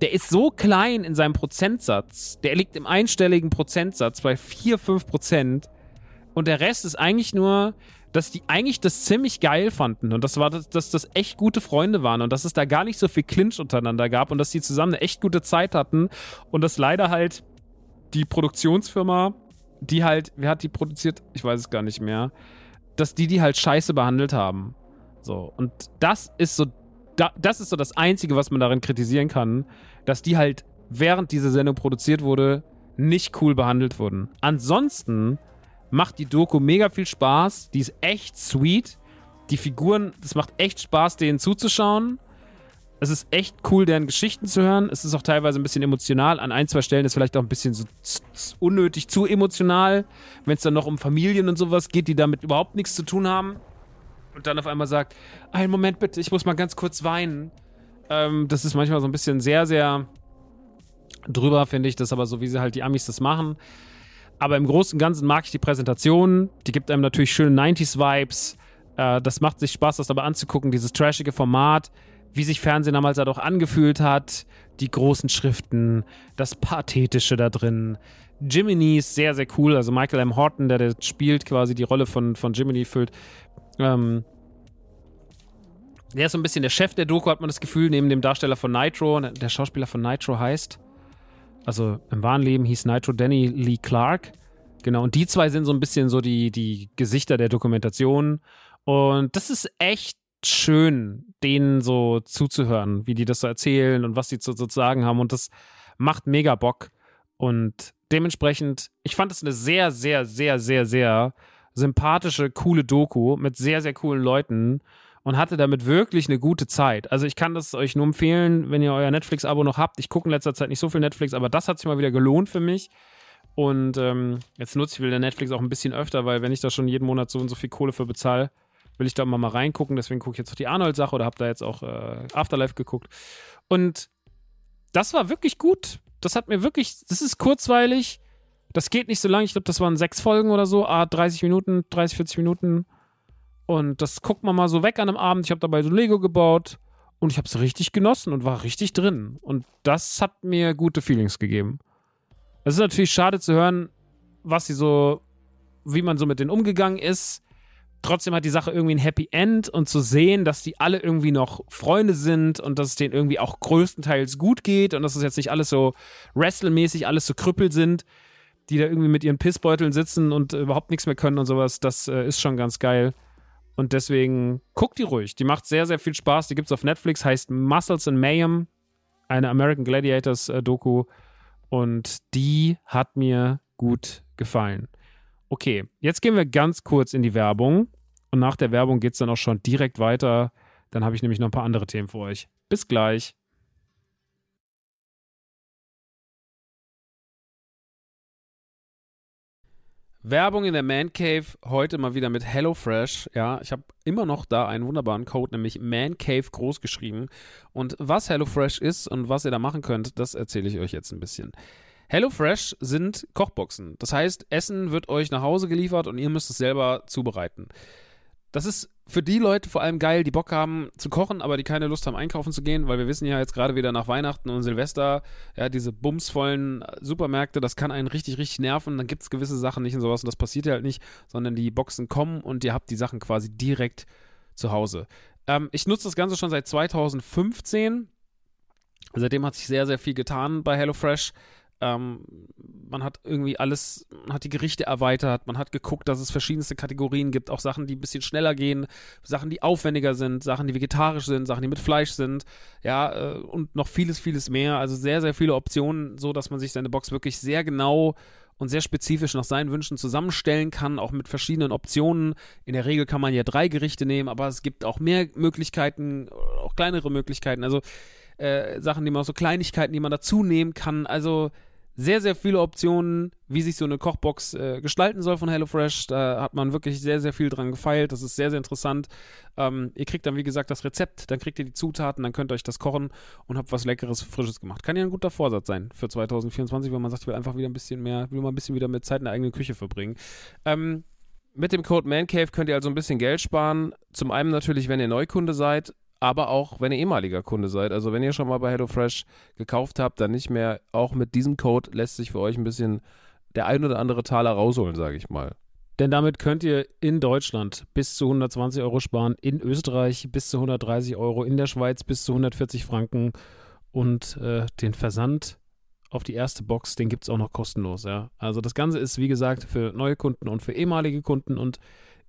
der ist so klein in seinem Prozentsatz. Der liegt im einstelligen Prozentsatz bei 4, 5 Prozent. Und der Rest ist eigentlich nur, dass die eigentlich das ziemlich geil fanden und das war, dass, das echt gute Freunde waren und dass es da gar nicht so viel Clinch untereinander gab und dass die zusammen eine echt gute Zeit hatten und dass leider halt die Produktionsfirma die halt, wer hat die produziert? Ich weiß es gar nicht mehr. Dass die die halt scheiße behandelt haben. So. Und das ist so, da, das ist so das Einzige, was man darin kritisieren kann, dass die halt, während diese Sendung produziert wurde, nicht cool behandelt wurden. Ansonsten macht die Doku mega viel Spaß. Die ist echt sweet. Die Figuren, das macht echt Spaß, denen zuzuschauen es ist echt cool, deren Geschichten zu hören. Es ist auch teilweise ein bisschen emotional. An ein, zwei Stellen ist vielleicht auch ein bisschen so unnötig zu emotional, wenn es dann noch um Familien und sowas geht, die damit überhaupt nichts zu tun haben. Und dann auf einmal sagt, einen Moment bitte, ich muss mal ganz kurz weinen. Ähm, das ist manchmal so ein bisschen sehr, sehr drüber, finde ich. Das aber so, wie sie halt die Amis das machen. Aber im Großen und Ganzen mag ich die Präsentation. Die gibt einem natürlich schöne 90s-Vibes. Äh, das macht sich Spaß, das dabei anzugucken, dieses trashige Format wie sich Fernsehen damals halt auch angefühlt hat, die großen Schriften, das Pathetische da drin. Jiminy ist sehr, sehr cool. Also Michael M. Horton, der, der spielt quasi die Rolle von, von Jiminy, füllt. Ähm, der ist so ein bisschen der Chef der Doku, hat man das Gefühl, neben dem Darsteller von Nitro. Der Schauspieler von Nitro heißt, also im wahren Leben hieß Nitro Danny Lee Clark. Genau, und die zwei sind so ein bisschen so die, die Gesichter der Dokumentation. Und das ist echt schön, denen so zuzuhören, wie die das so erzählen und was sie zu, so zu haben. Und das macht mega Bock. Und dementsprechend, ich fand es eine sehr, sehr, sehr, sehr, sehr sympathische, coole Doku mit sehr, sehr coolen Leuten und hatte damit wirklich eine gute Zeit. Also ich kann das euch nur empfehlen, wenn ihr euer Netflix-Abo noch habt. Ich gucke in letzter Zeit nicht so viel Netflix, aber das hat sich mal wieder gelohnt für mich. Und ähm, jetzt nutze ich wieder Netflix auch ein bisschen öfter, weil wenn ich da schon jeden Monat so und so viel Kohle für bezahle, will ich da mal, mal reingucken. Deswegen gucke ich jetzt auch die Arnold-Sache oder habe da jetzt auch äh, Afterlife geguckt. Und das war wirklich gut. Das hat mir wirklich, das ist kurzweilig. Das geht nicht so lange. Ich glaube, das waren sechs Folgen oder so. Ah, 30 Minuten, 30, 40 Minuten. Und das guckt man mal so weg an einem Abend. Ich habe dabei so Lego gebaut und ich habe es richtig genossen und war richtig drin. Und das hat mir gute Feelings gegeben. Es ist natürlich schade zu hören, was sie so, wie man so mit denen umgegangen ist trotzdem hat die Sache irgendwie ein Happy End und zu sehen, dass die alle irgendwie noch Freunde sind und dass es denen irgendwie auch größtenteils gut geht und dass es jetzt nicht alles so wrestlemäßig alles so Krüppel sind, die da irgendwie mit ihren Pissbeuteln sitzen und überhaupt nichts mehr können und sowas, das äh, ist schon ganz geil. Und deswegen guckt die ruhig. Die macht sehr, sehr viel Spaß. Die gibt es auf Netflix, heißt Muscles and Mayhem, eine American Gladiators äh, Doku. Und die hat mir gut gefallen. Okay, jetzt gehen wir ganz kurz in die Werbung. Und nach der Werbung geht es dann auch schon direkt weiter. Dann habe ich nämlich noch ein paar andere Themen für euch. Bis gleich. Werbung in der Man Cave, heute mal wieder mit HelloFresh. Ja, ich habe immer noch da einen wunderbaren Code, nämlich Man Cave groß geschrieben. Und was HelloFresh ist und was ihr da machen könnt, das erzähle ich euch jetzt ein bisschen. HelloFresh sind Kochboxen. Das heißt, Essen wird euch nach Hause geliefert und ihr müsst es selber zubereiten. Das ist für die Leute vor allem geil, die Bock haben zu kochen, aber die keine Lust haben, einkaufen zu gehen, weil wir wissen ja jetzt gerade wieder nach Weihnachten und Silvester, ja, diese bumsvollen Supermärkte, das kann einen richtig, richtig nerven. Dann gibt es gewisse Sachen nicht und sowas und das passiert ja halt nicht, sondern die Boxen kommen und ihr habt die Sachen quasi direkt zu Hause. Ähm, ich nutze das Ganze schon seit 2015. Seitdem hat sich sehr, sehr viel getan bei HelloFresh. Ähm, man hat irgendwie alles, man hat die Gerichte erweitert, man hat geguckt, dass es verschiedenste Kategorien gibt, auch Sachen, die ein bisschen schneller gehen, Sachen, die aufwendiger sind, Sachen, die vegetarisch sind, Sachen, die mit Fleisch sind, ja, äh, und noch vieles, vieles mehr. Also sehr, sehr viele Optionen, so dass man sich seine Box wirklich sehr genau und sehr spezifisch nach seinen Wünschen zusammenstellen kann, auch mit verschiedenen Optionen. In der Regel kann man ja drei Gerichte nehmen, aber es gibt auch mehr Möglichkeiten, auch kleinere Möglichkeiten. Also äh, Sachen, die man so Kleinigkeiten, die man dazu nehmen kann. Also sehr, sehr viele Optionen, wie sich so eine Kochbox äh, gestalten soll von HelloFresh. Da hat man wirklich sehr, sehr viel dran gefeilt. Das ist sehr, sehr interessant. Ähm, ihr kriegt dann, wie gesagt, das Rezept, dann kriegt ihr die Zutaten, dann könnt ihr euch das kochen und habt was Leckeres, Frisches gemacht. Kann ja ein guter Vorsatz sein für 2024, wenn man sagt, ich will einfach wieder ein bisschen mehr, will mal ein bisschen wieder mit Zeit in der eigenen Küche verbringen. Ähm, mit dem Code ManCave könnt ihr also ein bisschen Geld sparen. Zum einen natürlich, wenn ihr Neukunde seid aber auch wenn ihr ehemaliger Kunde seid. Also wenn ihr schon mal bei HelloFresh gekauft habt, dann nicht mehr. Auch mit diesem Code lässt sich für euch ein bisschen der ein oder andere Taler rausholen, sage ich mal. Denn damit könnt ihr in Deutschland bis zu 120 Euro sparen, in Österreich bis zu 130 Euro, in der Schweiz bis zu 140 Franken und äh, den Versand auf die erste Box, den gibt es auch noch kostenlos. Ja? Also das Ganze ist, wie gesagt, für neue Kunden und für ehemalige Kunden und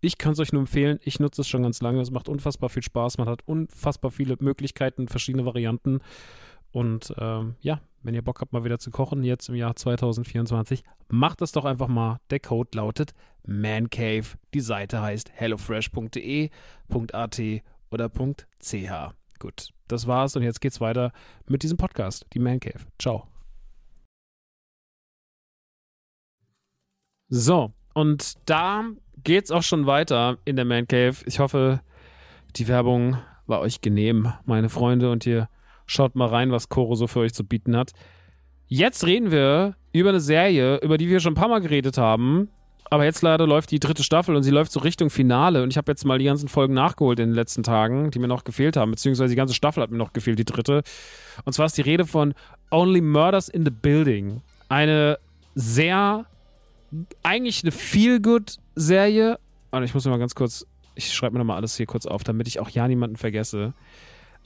ich kann es euch nur empfehlen. Ich nutze es schon ganz lange. Es macht unfassbar viel Spaß. Man hat unfassbar viele Möglichkeiten, verschiedene Varianten. Und ähm, ja, wenn ihr Bock habt, mal wieder zu kochen, jetzt im Jahr 2024, macht das doch einfach mal. Der Code lautet ManCave. Die Seite heißt hellofresh.de.at oder .ch. Gut, das war's und jetzt geht's weiter mit diesem Podcast, die ManCave. Ciao. So, und da geht's auch schon weiter in der Man Cave. Ich hoffe, die Werbung war euch genehm, meine Freunde, und ihr schaut mal rein, was Koro so für euch zu bieten hat. Jetzt reden wir über eine Serie, über die wir schon ein paar Mal geredet haben. Aber jetzt leider läuft die dritte Staffel und sie läuft so Richtung Finale. Und ich habe jetzt mal die ganzen Folgen nachgeholt in den letzten Tagen, die mir noch gefehlt haben. Beziehungsweise die ganze Staffel hat mir noch gefehlt, die dritte. Und zwar ist die Rede von Only Murders in the Building. Eine sehr eigentlich eine Feel-Good-Serie. Und ich muss mir mal ganz kurz, ich schreibe mir nochmal alles hier kurz auf, damit ich auch ja niemanden vergesse.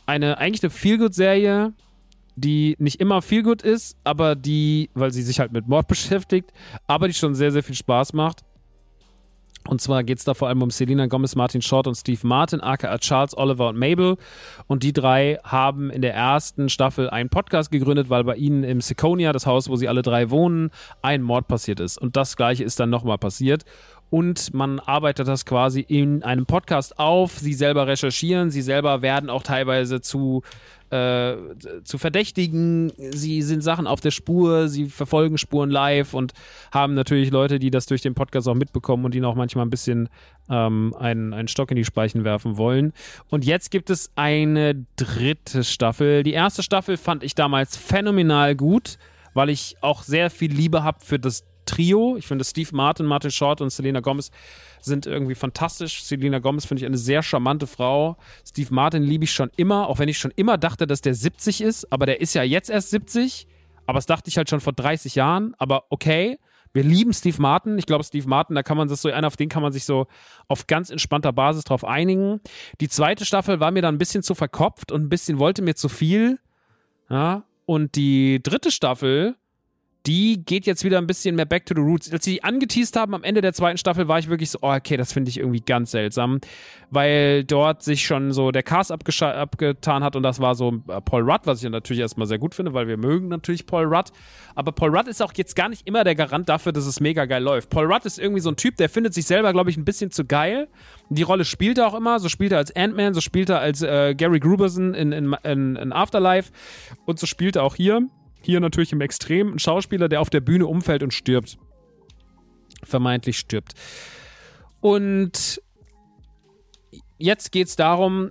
Eine, eigentlich eine Feel-Good-Serie, die nicht immer Feel-Good ist, aber die, weil sie sich halt mit Mord beschäftigt, aber die schon sehr, sehr viel Spaß macht. Und zwar geht es da vor allem um Selena Gomez, Martin Short und Steve Martin, aka Charles, Oliver und Mabel. Und die drei haben in der ersten Staffel einen Podcast gegründet, weil bei ihnen im Seconia, das Haus, wo sie alle drei wohnen, ein Mord passiert ist. Und das gleiche ist dann nochmal passiert. Und man arbeitet das quasi in einem Podcast auf. Sie selber recherchieren, sie selber werden auch teilweise zu äh, zu verdächtigen. Sie sind Sachen auf der Spur, sie verfolgen Spuren live und haben natürlich Leute, die das durch den Podcast auch mitbekommen und ihnen auch manchmal ein bisschen ähm, einen, einen Stock in die Speichen werfen wollen. Und jetzt gibt es eine dritte Staffel. Die erste Staffel fand ich damals phänomenal gut, weil ich auch sehr viel Liebe habe für das Trio. Ich finde Steve Martin, Martin Short und Selena Gomez sind irgendwie fantastisch. Selena Gomez finde ich eine sehr charmante Frau. Steve Martin liebe ich schon immer, auch wenn ich schon immer dachte, dass der 70 ist, aber der ist ja jetzt erst 70. Aber das dachte ich halt schon vor 30 Jahren. Aber okay, wir lieben Steve Martin. Ich glaube, Steve Martin, da kann man das so, einer auf den kann man sich so auf ganz entspannter Basis drauf einigen. Die zweite Staffel war mir dann ein bisschen zu verkopft und ein bisschen wollte mir zu viel. Ja. Und die dritte Staffel die geht jetzt wieder ein bisschen mehr back to the roots. Als sie die angeteased haben am Ende der zweiten Staffel, war ich wirklich so, oh, okay, das finde ich irgendwie ganz seltsam, weil dort sich schon so der Cast abgetan hat und das war so äh, Paul Rudd, was ich natürlich erstmal sehr gut finde, weil wir mögen natürlich Paul Rudd. Aber Paul Rudd ist auch jetzt gar nicht immer der Garant dafür, dass es mega geil läuft. Paul Rudd ist irgendwie so ein Typ, der findet sich selber, glaube ich, ein bisschen zu geil. Die Rolle spielt er auch immer. So spielt er als Ant-Man, so spielt er als äh, Gary Gruberson in, in, in, in Afterlife und so spielt er auch hier. Hier natürlich im Extrem ein Schauspieler, der auf der Bühne umfällt und stirbt. Vermeintlich stirbt. Und jetzt geht es darum,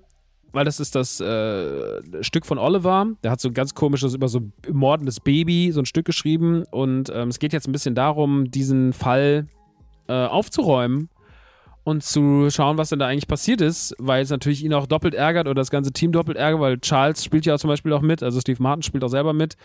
weil das ist das äh, Stück von Oliver. Der hat so ein ganz komisches über so mordendes Baby so ein Stück geschrieben. Und ähm, es geht jetzt ein bisschen darum, diesen Fall äh, aufzuräumen und zu schauen, was denn da eigentlich passiert ist, weil es natürlich ihn auch doppelt ärgert oder das ganze Team doppelt ärgert, weil Charles spielt ja zum Beispiel auch mit, also Steve Martin spielt auch selber mit.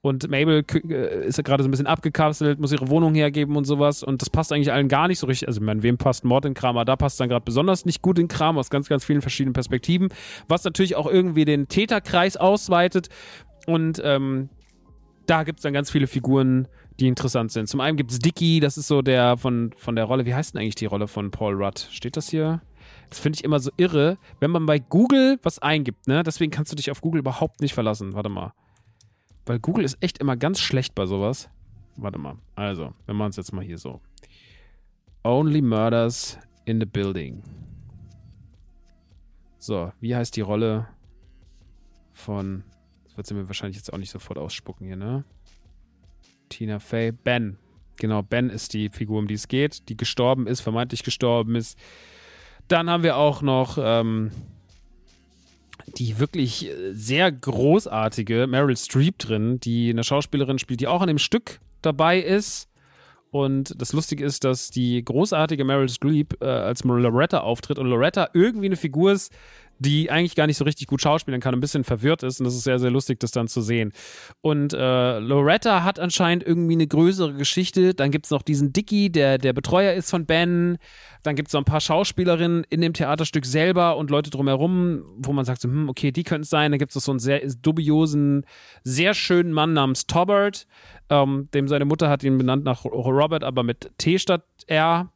Und Mabel äh, ist ja gerade so ein bisschen abgekapselt, muss ihre Wohnung hergeben und sowas. Und das passt eigentlich allen gar nicht so richtig. Also, ich meine, wem passt Mord in Kram? Aber da passt dann gerade besonders nicht gut in Kram aus ganz, ganz vielen verschiedenen Perspektiven. Was natürlich auch irgendwie den Täterkreis ausweitet. Und ähm, da gibt es dann ganz viele Figuren, die interessant sind. Zum einen gibt es Dicky, das ist so der von, von der Rolle. Wie heißt denn eigentlich die Rolle von Paul Rudd? Steht das hier? Das finde ich immer so irre, wenn man bei Google was eingibt, ne? Deswegen kannst du dich auf Google überhaupt nicht verlassen. Warte mal. Weil Google ist echt immer ganz schlecht bei sowas. Warte mal. Also, wir machen es jetzt mal hier so. Only Murders in the Building. So, wie heißt die Rolle von. Das wird sie mir wahrscheinlich jetzt auch nicht sofort ausspucken hier, ne? Tina Fey. Ben. Genau, Ben ist die Figur, um die es geht, die gestorben ist, vermeintlich gestorben ist. Dann haben wir auch noch ähm, die wirklich äh, sehr großartige Meryl Streep drin, die eine Schauspielerin spielt, die auch an dem Stück dabei ist. Und das Lustige ist, dass die großartige Meryl Streep äh, als Loretta auftritt und Loretta irgendwie eine Figur ist, die eigentlich gar nicht so richtig gut schauspielen kann, ein bisschen verwirrt ist und das ist sehr, sehr lustig, das dann zu sehen. Und äh, Loretta hat anscheinend irgendwie eine größere Geschichte. Dann gibt es noch diesen Dicky, der der Betreuer ist von Ben. Dann gibt es noch ein paar Schauspielerinnen in dem Theaterstück selber und Leute drumherum, wo man sagt so, hm, okay, die könnten es sein. Dann gibt es so einen sehr dubiosen, sehr schönen Mann namens Tobbert, ähm, dem seine Mutter hat ihn benannt nach Robert, aber mit T statt R.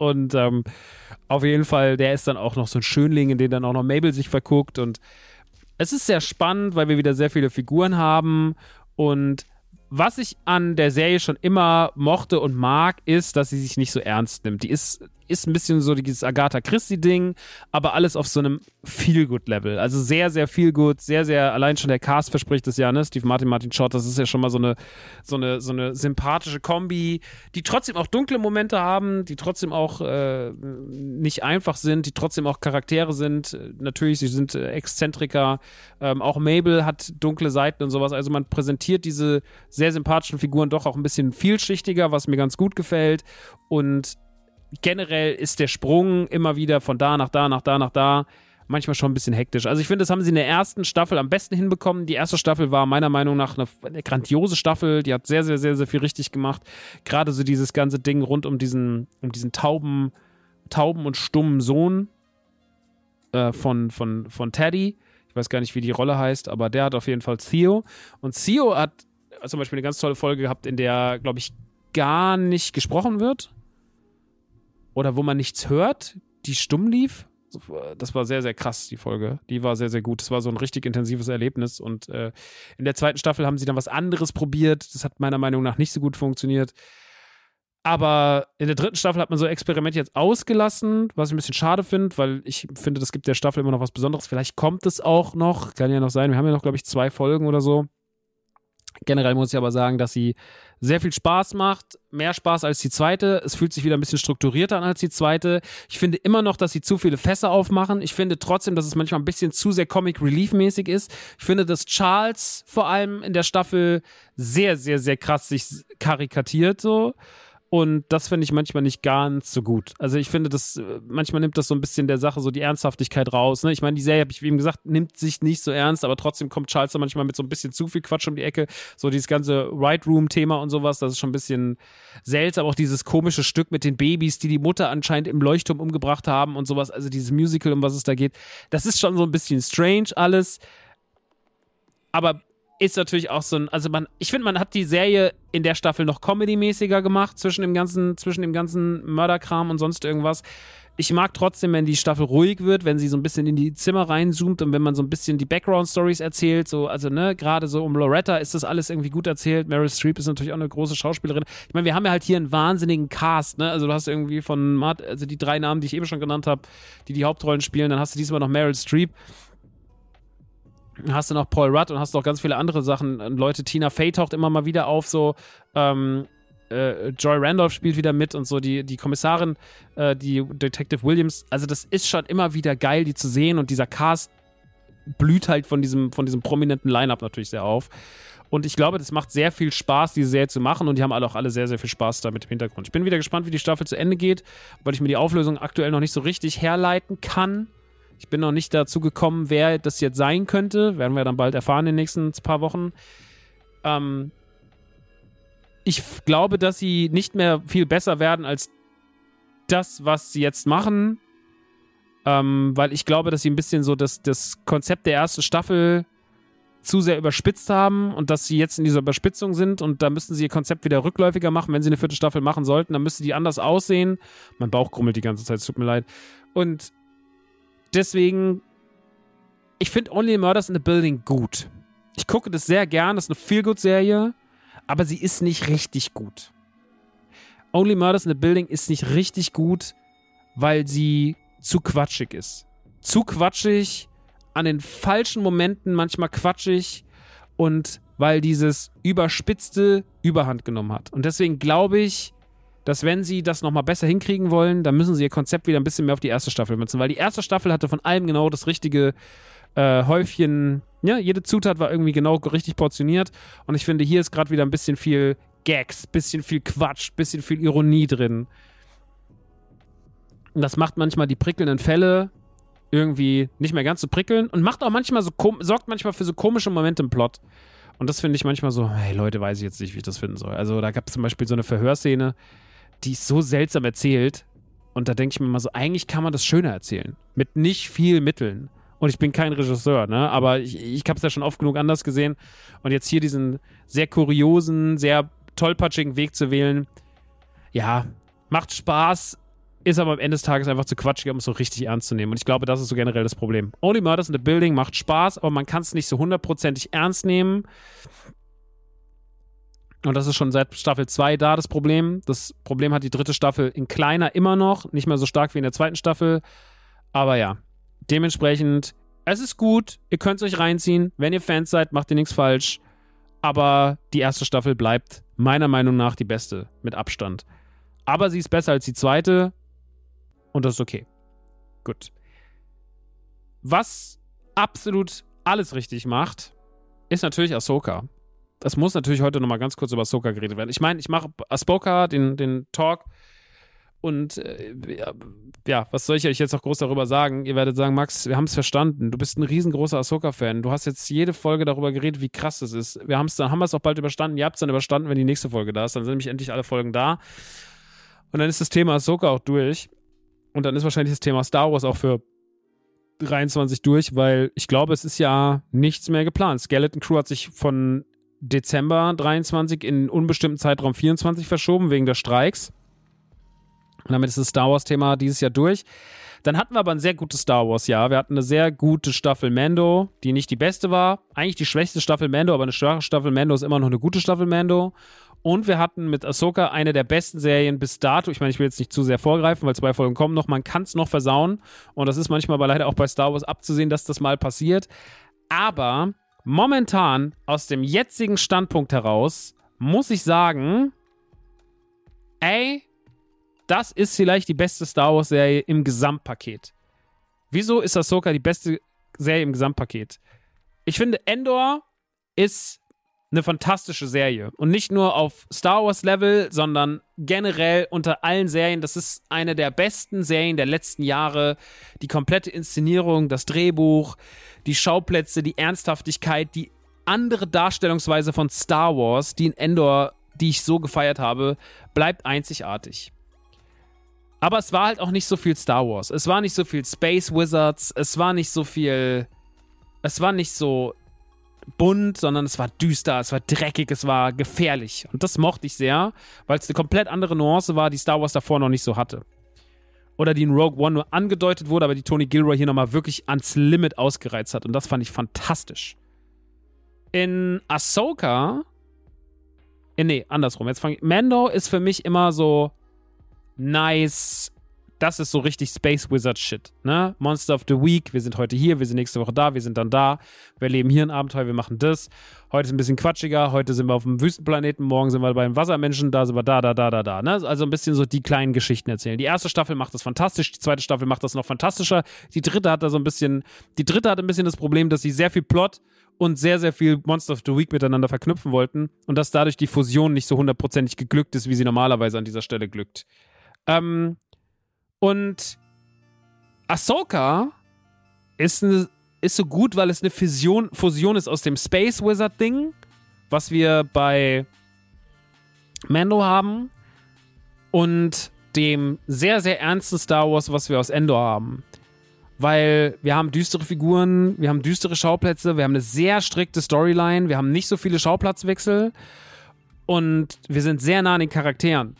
und ähm, auf jeden Fall, der ist dann auch noch so ein Schönling, in den dann auch noch Mabel sich verguckt. Und es ist sehr spannend, weil wir wieder sehr viele Figuren haben. Und was ich an der Serie schon immer mochte und mag, ist, dass sie sich nicht so ernst nimmt. Die ist ist ein bisschen so dieses Agatha Christie-Ding, aber alles auf so einem Feel-Good-Level. Also sehr, sehr Feel-Good, sehr, sehr, allein schon der Cast verspricht es ja, ne? Steve Martin, Martin Short, das ist ja schon mal so eine, so eine, so eine sympathische Kombi, die trotzdem auch dunkle Momente haben, die trotzdem auch äh, nicht einfach sind, die trotzdem auch Charaktere sind. Natürlich, sie sind äh, Exzentriker. Ähm, auch Mabel hat dunkle Seiten und sowas. Also man präsentiert diese sehr sympathischen Figuren doch auch ein bisschen vielschichtiger, was mir ganz gut gefällt. Und generell ist der Sprung immer wieder von da nach da, nach da, nach da manchmal schon ein bisschen hektisch. Also ich finde, das haben sie in der ersten Staffel am besten hinbekommen. Die erste Staffel war meiner Meinung nach eine, grandiose Staffel. Die hat sehr, sehr, sehr, sehr viel richtig gemacht. Gerade so dieses ganze Ding rund um diesen, um diesen tauben, tauben und stummen Sohn äh, von, von, von Teddy. Ich weiß gar nicht, wie die Rolle heißt, aber der hat auf jeden Fall Theo. Und Theo hat zum Beispiel eine ganz tolle Folge gehabt, in der, glaube ich, gar nicht gesprochen wird oder wo man nichts hört, die stumm lief. Das war sehr, sehr krass, die Folge. Die war sehr, sehr gut. Das war so ein richtig intensives Erlebnis. Und äh, in der zweiten Staffel haben sie dann was anderes probiert. Das hat meiner Meinung nach nicht so gut funktioniert. Aber in der dritten Staffel hat man so Experimente jetzt ausgelassen, was ich ein bisschen schade finde, weil ich finde, das gibt der Staffel immer noch was Besonderes. Vielleicht kommt es auch noch, kann ja noch sein. Wir haben ja noch, glaube ich, zwei Folgen oder so. Generell muss ich aber sagen, dass sie sehr viel Spaß macht, mehr Spaß als die zweite. Es fühlt sich wieder ein bisschen strukturierter an als die zweite. Ich finde immer noch, dass sie zu viele Fässer aufmachen. Ich finde trotzdem, dass es manchmal ein bisschen zu sehr Comic Relief mäßig ist. Ich finde, dass Charles vor allem in der Staffel sehr, sehr, sehr krass sich karikatiert so. Und das finde ich manchmal nicht ganz so gut. Also ich finde, das äh, manchmal nimmt das so ein bisschen der Sache so die Ernsthaftigkeit raus. Ne? Ich meine, die Serie, habe ich wie eben gesagt, nimmt sich nicht so ernst, aber trotzdem kommt Charles da manchmal mit so ein bisschen zu viel Quatsch um die Ecke. So dieses ganze Right Room-Thema und sowas, das ist schon ein bisschen seltsam. Auch dieses komische Stück mit den Babys, die die Mutter anscheinend im Leuchtturm umgebracht haben und sowas. Also dieses Musical, um was es da geht. Das ist schon so ein bisschen strange alles. Aber ist natürlich auch so ein, also man, ich finde, man hat die Serie in der Staffel noch Comedy-mäßiger gemacht, zwischen dem ganzen, zwischen dem ganzen Mörderkram und sonst irgendwas. Ich mag trotzdem, wenn die Staffel ruhig wird, wenn sie so ein bisschen in die Zimmer reinzoomt und wenn man so ein bisschen die Background-Stories erzählt, so, also, ne, gerade so um Loretta ist das alles irgendwie gut erzählt. Meryl Streep ist natürlich auch eine große Schauspielerin. Ich meine, wir haben ja halt hier einen wahnsinnigen Cast, ne, also du hast irgendwie von, also die drei Namen, die ich eben schon genannt habe, die die Hauptrollen spielen, dann hast du diesmal noch Meryl Streep hast du noch Paul Rudd und hast noch ganz viele andere Sachen. Leute, Tina Fey taucht immer mal wieder auf, so ähm, äh, Joy Randolph spielt wieder mit und so die, die Kommissarin, äh, die Detective Williams. Also das ist schon immer wieder geil, die zu sehen und dieser Cast blüht halt von diesem, von diesem prominenten Line-Up natürlich sehr auf. Und ich glaube, das macht sehr viel Spaß, diese Serie zu machen und die haben alle auch alle sehr, sehr viel Spaß damit im Hintergrund. Ich bin wieder gespannt, wie die Staffel zu Ende geht, weil ich mir die Auflösung aktuell noch nicht so richtig herleiten kann. Ich bin noch nicht dazu gekommen, wer das jetzt sein könnte. Werden wir dann bald erfahren in den nächsten paar Wochen. Ähm, ich glaube, dass sie nicht mehr viel besser werden als das, was sie jetzt machen. Ähm, weil ich glaube, dass sie ein bisschen so das, das Konzept der ersten Staffel zu sehr überspitzt haben und dass sie jetzt in dieser Überspitzung sind und da müssten sie ihr Konzept wieder rückläufiger machen. Wenn sie eine vierte Staffel machen sollten, dann müsste die anders aussehen. Mein Bauch grummelt die ganze Zeit, es tut mir leid. Und deswegen, ich finde Only Murders in the Building gut. Ich gucke das sehr gern, das ist eine Feel-Good-Serie, aber sie ist nicht richtig gut. Only Murders in the Building ist nicht richtig gut, weil sie zu quatschig ist. Zu quatschig, an den falschen Momenten manchmal quatschig und weil dieses Überspitzte Überhand genommen hat. Und deswegen glaube ich, dass wenn sie das nochmal besser hinkriegen wollen, dann müssen sie ihr Konzept wieder ein bisschen mehr auf die erste Staffel münzen, weil die erste Staffel hatte von allem genau das richtige äh, Häufchen, ja, jede Zutat war irgendwie genau richtig portioniert und ich finde, hier ist gerade wieder ein bisschen viel Gags, bisschen viel Quatsch, bisschen viel Ironie drin. Und das macht manchmal die prickelnden Fälle irgendwie nicht mehr ganz so prickeln und macht auch manchmal so, sorgt manchmal für so komische Momente im Plot. Und das finde ich manchmal so, hey Leute, weiß ich jetzt nicht, wie ich das finden soll. Also da gab es zum Beispiel so eine Verhörszene, die ist so seltsam erzählt. Und da denke ich mir mal so, eigentlich kann man das schöner erzählen. Mit nicht viel Mitteln. Und ich bin kein Regisseur, ne? Aber ich, ich habe es ja schon oft genug anders gesehen. Und jetzt hier diesen sehr kuriosen, sehr tollpatschigen Weg zu wählen, ja, macht Spaß, ist aber am Ende des Tages einfach zu quatschig, um es so richtig ernst zu nehmen. Und ich glaube, das ist so generell das Problem. Only Murders in the Building macht Spaß, aber man kann es nicht so hundertprozentig ernst nehmen. Und das ist schon seit Staffel 2 da das Problem. Das Problem hat die dritte Staffel in kleiner immer noch, nicht mehr so stark wie in der zweiten Staffel. Aber ja, dementsprechend, es ist gut, ihr könnt es euch reinziehen. Wenn ihr Fans seid, macht ihr nichts falsch. Aber die erste Staffel bleibt meiner Meinung nach die beste, mit Abstand. Aber sie ist besser als die zweite und das ist okay. Gut. Was absolut alles richtig macht, ist natürlich Ahsoka das muss natürlich heute nochmal ganz kurz über Ahsoka geredet werden. Ich meine, ich mache Ahsoka, den, den Talk. Und äh, ja, was soll ich euch jetzt noch groß darüber sagen? Ihr werdet sagen, Max, wir haben es verstanden. Du bist ein riesengroßer Ahsoka-Fan. Du hast jetzt jede Folge darüber geredet, wie krass es ist. Wir haben's dann, haben es auch bald überstanden. Ihr habt es dann überstanden, wenn die nächste Folge da ist. Dann sind nämlich endlich alle Folgen da. Und dann ist das Thema Ahsoka auch durch. Und dann ist wahrscheinlich das Thema Star Wars auch für 23 durch, weil ich glaube, es ist ja nichts mehr geplant. Skeleton Crew hat sich von Dezember 23 in unbestimmten Zeitraum 24 verschoben wegen der Streiks. Und damit ist das Star Wars-Thema dieses Jahr durch. Dann hatten wir aber ein sehr gutes Star Wars-Jahr. Wir hatten eine sehr gute Staffel Mando, die nicht die beste war. Eigentlich die schwächste Staffel Mando, aber eine schwache Staffel Mando ist immer noch eine gute Staffel Mando. Und wir hatten mit Ahsoka eine der besten Serien bis dato. Ich meine, ich will jetzt nicht zu sehr vorgreifen, weil zwei Folgen kommen noch. Man kann es noch versauen. Und das ist manchmal aber leider auch bei Star Wars abzusehen, dass das mal passiert. Aber momentan aus dem jetzigen Standpunkt heraus muss ich sagen, ey, das ist vielleicht die beste Star Wars Serie im Gesamtpaket. Wieso ist Ahsoka die beste Serie im Gesamtpaket? Ich finde, Endor ist eine fantastische Serie. Und nicht nur auf Star Wars Level, sondern generell unter allen Serien. Das ist eine der besten Serien der letzten Jahre. Die komplette Inszenierung, das Drehbuch, die Schauplätze, die Ernsthaftigkeit, die andere Darstellungsweise von Star Wars, die in Endor, die ich so gefeiert habe, bleibt einzigartig. Aber es war halt auch nicht so viel Star Wars. Es war nicht so viel Space Wizards. Es war nicht so viel. Es war nicht so bunt, sondern es war düster, es war dreckig, es war gefährlich. Und das mochte ich sehr, weil es eine komplett andere Nuance war, die Star Wars davor noch nicht so hatte. Oder die in Rogue One nur angedeutet wurde, aber die Tony Gilroy hier nochmal wirklich ans Limit ausgereizt hat. Und das fand ich fantastisch. In Ahsoka. Äh, nee, andersrum. Jetzt fange ich. Mando ist für mich immer so nice, das ist so richtig Space Wizard Shit. Ne? Monster of the Week, wir sind heute hier, wir sind nächste Woche da, wir sind dann da, wir leben hier ein Abenteuer, wir machen das. Heute ist ein bisschen quatschiger, heute sind wir auf dem Wüstenplaneten, morgen sind wir beim Wassermenschen, da sind wir da, da, da, da, da. Ne? Also ein bisschen so die kleinen Geschichten erzählen. Die erste Staffel macht das fantastisch, die zweite Staffel macht das noch fantastischer. Die dritte hat da so ein bisschen, die dritte hat ein bisschen das Problem, dass sie sehr viel Plot und sehr, sehr viel Monster of the Week miteinander verknüpfen wollten und dass dadurch die Fusion nicht so hundertprozentig geglückt ist, wie sie normalerweise an dieser Stelle glückt. Ähm, und Ahsoka ist, eine, ist so gut, weil es eine Fusion, Fusion ist aus dem Space Wizard Ding, was wir bei Mando haben, und dem sehr, sehr ernsten Star Wars, was wir aus Endor haben. Weil wir haben düstere Figuren, wir haben düstere Schauplätze, wir haben eine sehr strikte Storyline, wir haben nicht so viele Schauplatzwechsel und wir sind sehr nah an den Charakteren.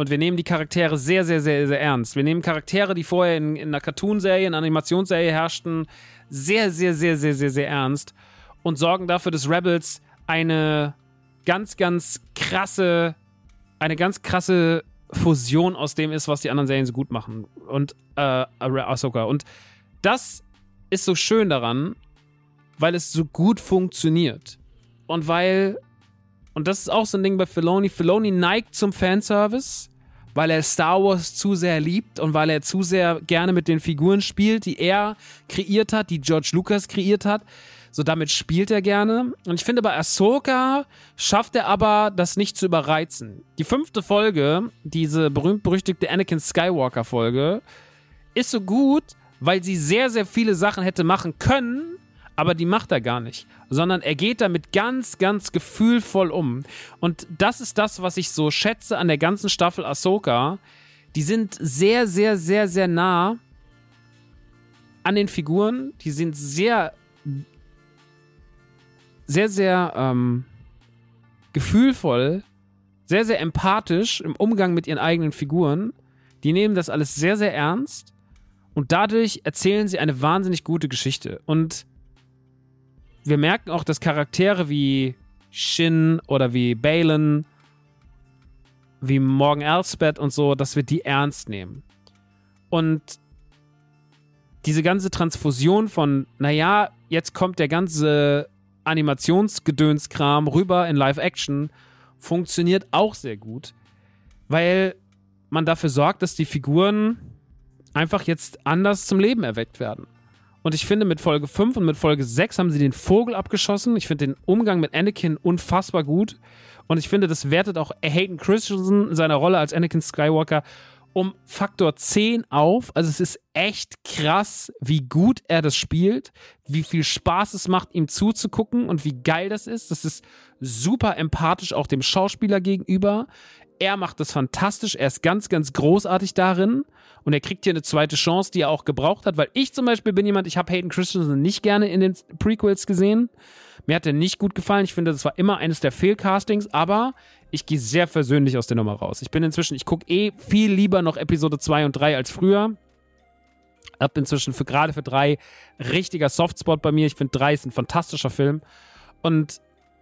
Und wir nehmen die Charaktere sehr, sehr, sehr, sehr ernst. Wir nehmen Charaktere, die vorher in, in einer Cartoonserie, in einer Animationsserie herrschten, sehr, sehr, sehr, sehr, sehr, sehr ernst und sorgen dafür, dass Rebels eine ganz, ganz krasse, eine ganz krasse Fusion aus dem ist, was die anderen Serien so gut machen. Und äh, Ahsoka. Und das ist so schön daran, weil es so gut funktioniert. Und weil, und das ist auch so ein Ding bei Filoni, Filoni neigt zum Fanservice, weil er Star Wars zu sehr liebt und weil er zu sehr gerne mit den Figuren spielt, die er kreiert hat, die George Lucas kreiert hat. So damit spielt er gerne. Und ich finde, bei Ahsoka schafft er aber, das nicht zu überreizen. Die fünfte Folge, diese berühmt-berüchtigte Anakin Skywalker-Folge, ist so gut, weil sie sehr, sehr viele Sachen hätte machen können, aber die macht er gar nicht, sondern er geht damit ganz, ganz gefühlvoll um. Und das ist das, was ich so schätze an der ganzen Staffel Ahsoka. Die sind sehr, sehr, sehr, sehr nah an den Figuren. Die sind sehr, sehr, sehr ähm, gefühlvoll, sehr, sehr empathisch im Umgang mit ihren eigenen Figuren. Die nehmen das alles sehr, sehr ernst. Und dadurch erzählen sie eine wahnsinnig gute Geschichte. Und wir merken auch, dass Charaktere wie Shin oder wie Balin, wie Morgan Elsbeth und so, dass wir die ernst nehmen. Und diese ganze Transfusion von, naja, jetzt kommt der ganze Animationsgedönskram rüber in Live-Action, funktioniert auch sehr gut, weil man dafür sorgt, dass die Figuren einfach jetzt anders zum Leben erweckt werden. Und ich finde, mit Folge 5 und mit Folge 6 haben sie den Vogel abgeschossen. Ich finde den Umgang mit Anakin unfassbar gut. Und ich finde, das wertet auch Hayden Christensen in seiner Rolle als Anakin Skywalker um Faktor 10 auf. Also es ist echt krass, wie gut er das spielt, wie viel Spaß es macht, ihm zuzugucken und wie geil das ist. Das ist super empathisch auch dem Schauspieler gegenüber. Er macht das fantastisch. Er ist ganz, ganz großartig darin. Und er kriegt hier eine zweite Chance, die er auch gebraucht hat. Weil ich zum Beispiel bin jemand, ich habe Hayden Christensen nicht gerne in den Prequels gesehen. Mir hat er nicht gut gefallen. Ich finde, das war immer eines der Fehlcastings. Aber ich gehe sehr versöhnlich aus der Nummer raus. Ich bin inzwischen, ich gucke eh viel lieber noch Episode 2 und 3 als früher. Hab inzwischen für gerade für 3 richtiger Softspot bei mir. Ich finde 3 ist ein fantastischer Film. Und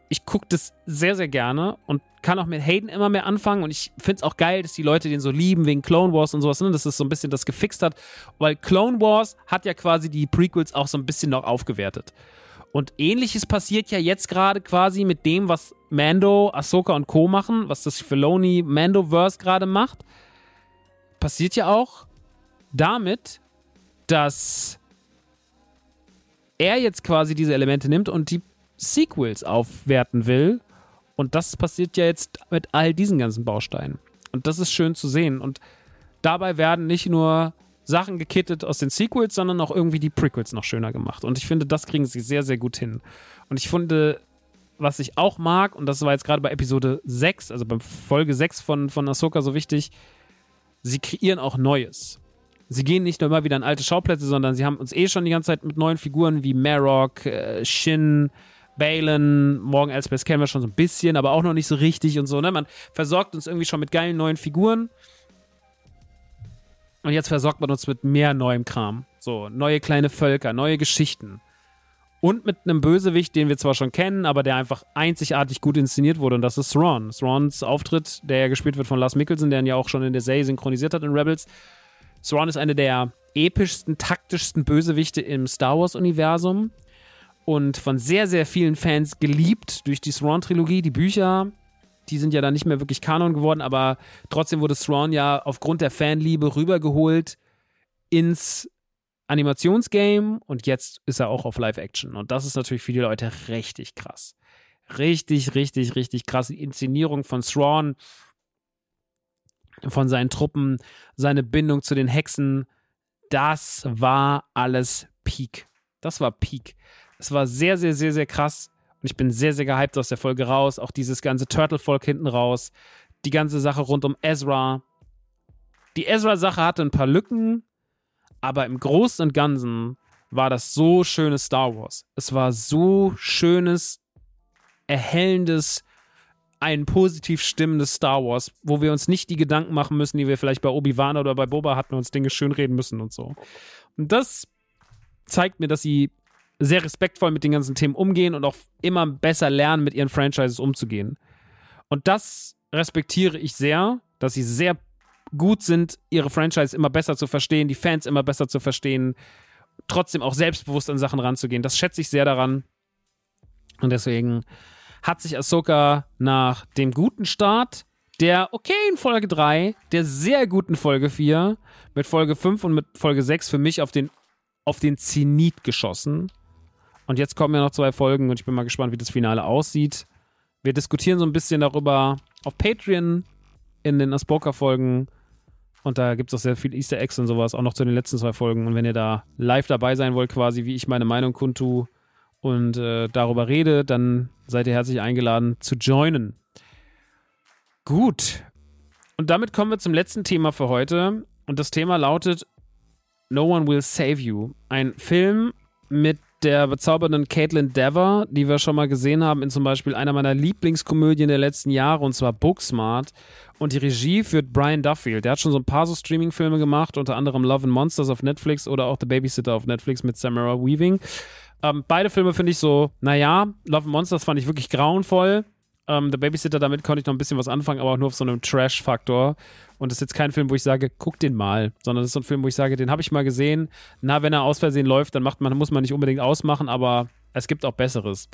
ich gucke das sehr, sehr gerne und kann auch mit Hayden immer mehr anfangen. Und ich finde es auch geil, dass die Leute den so lieben wegen Clone Wars und sowas, ne? dass es so ein bisschen das gefixt hat. Weil Clone Wars hat ja quasi die Prequels auch so ein bisschen noch aufgewertet. Und ähnliches passiert ja jetzt gerade quasi mit dem, was Mando, Ahsoka und Co. machen, was das Filoni Mandoverse gerade macht. Passiert ja auch damit, dass er jetzt quasi diese Elemente nimmt und die Sequels aufwerten will. Und das passiert ja jetzt mit all diesen ganzen Bausteinen. Und das ist schön zu sehen. Und dabei werden nicht nur Sachen gekittet aus den Sequels, sondern auch irgendwie die Prequels noch schöner gemacht. Und ich finde, das kriegen sie sehr, sehr gut hin. Und ich finde, was ich auch mag, und das war jetzt gerade bei Episode 6, also bei Folge 6 von, von Ahsoka so wichtig, sie kreieren auch Neues. Sie gehen nicht nur immer wieder an alte Schauplätze, sondern sie haben uns eh schon die ganze Zeit mit neuen Figuren wie Marok, äh, Shin, Balin, Morgan Elsbeth kennen wir schon so ein bisschen, aber auch noch nicht so richtig und so. Ne? Man versorgt uns irgendwie schon mit geilen neuen Figuren. Und jetzt versorgt man uns mit mehr neuem Kram. So, neue kleine Völker, neue Geschichten. Und mit einem Bösewicht, den wir zwar schon kennen, aber der einfach einzigartig gut inszeniert wurde. Und das ist Thrawn. Throns Auftritt, der ja gespielt wird von Lars Mikkelsen, der ihn ja auch schon in der Serie synchronisiert hat in Rebels. Thrawn ist eine der epischsten, taktischsten Bösewichte im Star Wars-Universum. Und von sehr, sehr vielen Fans geliebt durch die Thrawn-Trilogie. Die Bücher, die sind ja dann nicht mehr wirklich Kanon geworden, aber trotzdem wurde Thrawn ja aufgrund der Fanliebe rübergeholt ins Animationsgame und jetzt ist er auch auf Live-Action. Und das ist natürlich für die Leute richtig krass. Richtig, richtig, richtig krass. Die Inszenierung von Thrawn, von seinen Truppen, seine Bindung zu den Hexen, das war alles Peak. Das war Peak. Es war sehr, sehr, sehr, sehr krass. Und ich bin sehr, sehr gehypt aus der Folge raus. Auch dieses ganze Turtle-Volk hinten raus. Die ganze Sache rund um Ezra. Die Ezra-Sache hatte ein paar Lücken, aber im Großen und Ganzen war das so schönes Star Wars. Es war so schönes, erhellendes, ein positiv stimmendes Star Wars, wo wir uns nicht die Gedanken machen müssen, die wir vielleicht bei Obi-Wan oder bei Boba hatten, uns Dinge schönreden müssen und so. Und das zeigt mir, dass sie sehr respektvoll mit den ganzen Themen umgehen und auch immer besser lernen, mit ihren Franchises umzugehen. Und das respektiere ich sehr, dass sie sehr gut sind, ihre Franchise immer besser zu verstehen, die Fans immer besser zu verstehen, trotzdem auch selbstbewusst an Sachen ranzugehen. Das schätze ich sehr daran. Und deswegen hat sich Ahsoka nach dem guten Start, der okayen Folge 3, der sehr guten Folge 4, mit Folge 5 und mit Folge 6 für mich auf den, auf den Zenit geschossen. Und jetzt kommen ja noch zwei Folgen und ich bin mal gespannt, wie das Finale aussieht. Wir diskutieren so ein bisschen darüber auf Patreon in den Aspoka-Folgen und da gibt es auch sehr viel Easter Eggs und sowas, auch noch zu den letzten zwei Folgen. Und wenn ihr da live dabei sein wollt, quasi wie ich meine Meinung kundtue und äh, darüber rede, dann seid ihr herzlich eingeladen zu joinen. Gut. Und damit kommen wir zum letzten Thema für heute. Und das Thema lautet No One Will Save You. Ein Film mit der bezaubernden Caitlin Dever, die wir schon mal gesehen haben in zum Beispiel einer meiner Lieblingskomödien der letzten Jahre, und zwar Booksmart. Und die Regie führt Brian Duffield. Der hat schon so ein paar so Streaming-Filme gemacht, unter anderem Love and Monsters auf Netflix oder auch The Babysitter auf Netflix mit Samara Weaving. Ähm, beide Filme finde ich so, naja, Love and Monsters fand ich wirklich grauenvoll. Ähm, The Babysitter, damit konnte ich noch ein bisschen was anfangen, aber auch nur auf so einem Trash-Faktor. Und das ist jetzt kein Film, wo ich sage, guck den mal, sondern das ist so ein Film, wo ich sage, den habe ich mal gesehen. Na, wenn er aus Versehen läuft, dann macht man, muss man nicht unbedingt ausmachen, aber es gibt auch Besseres.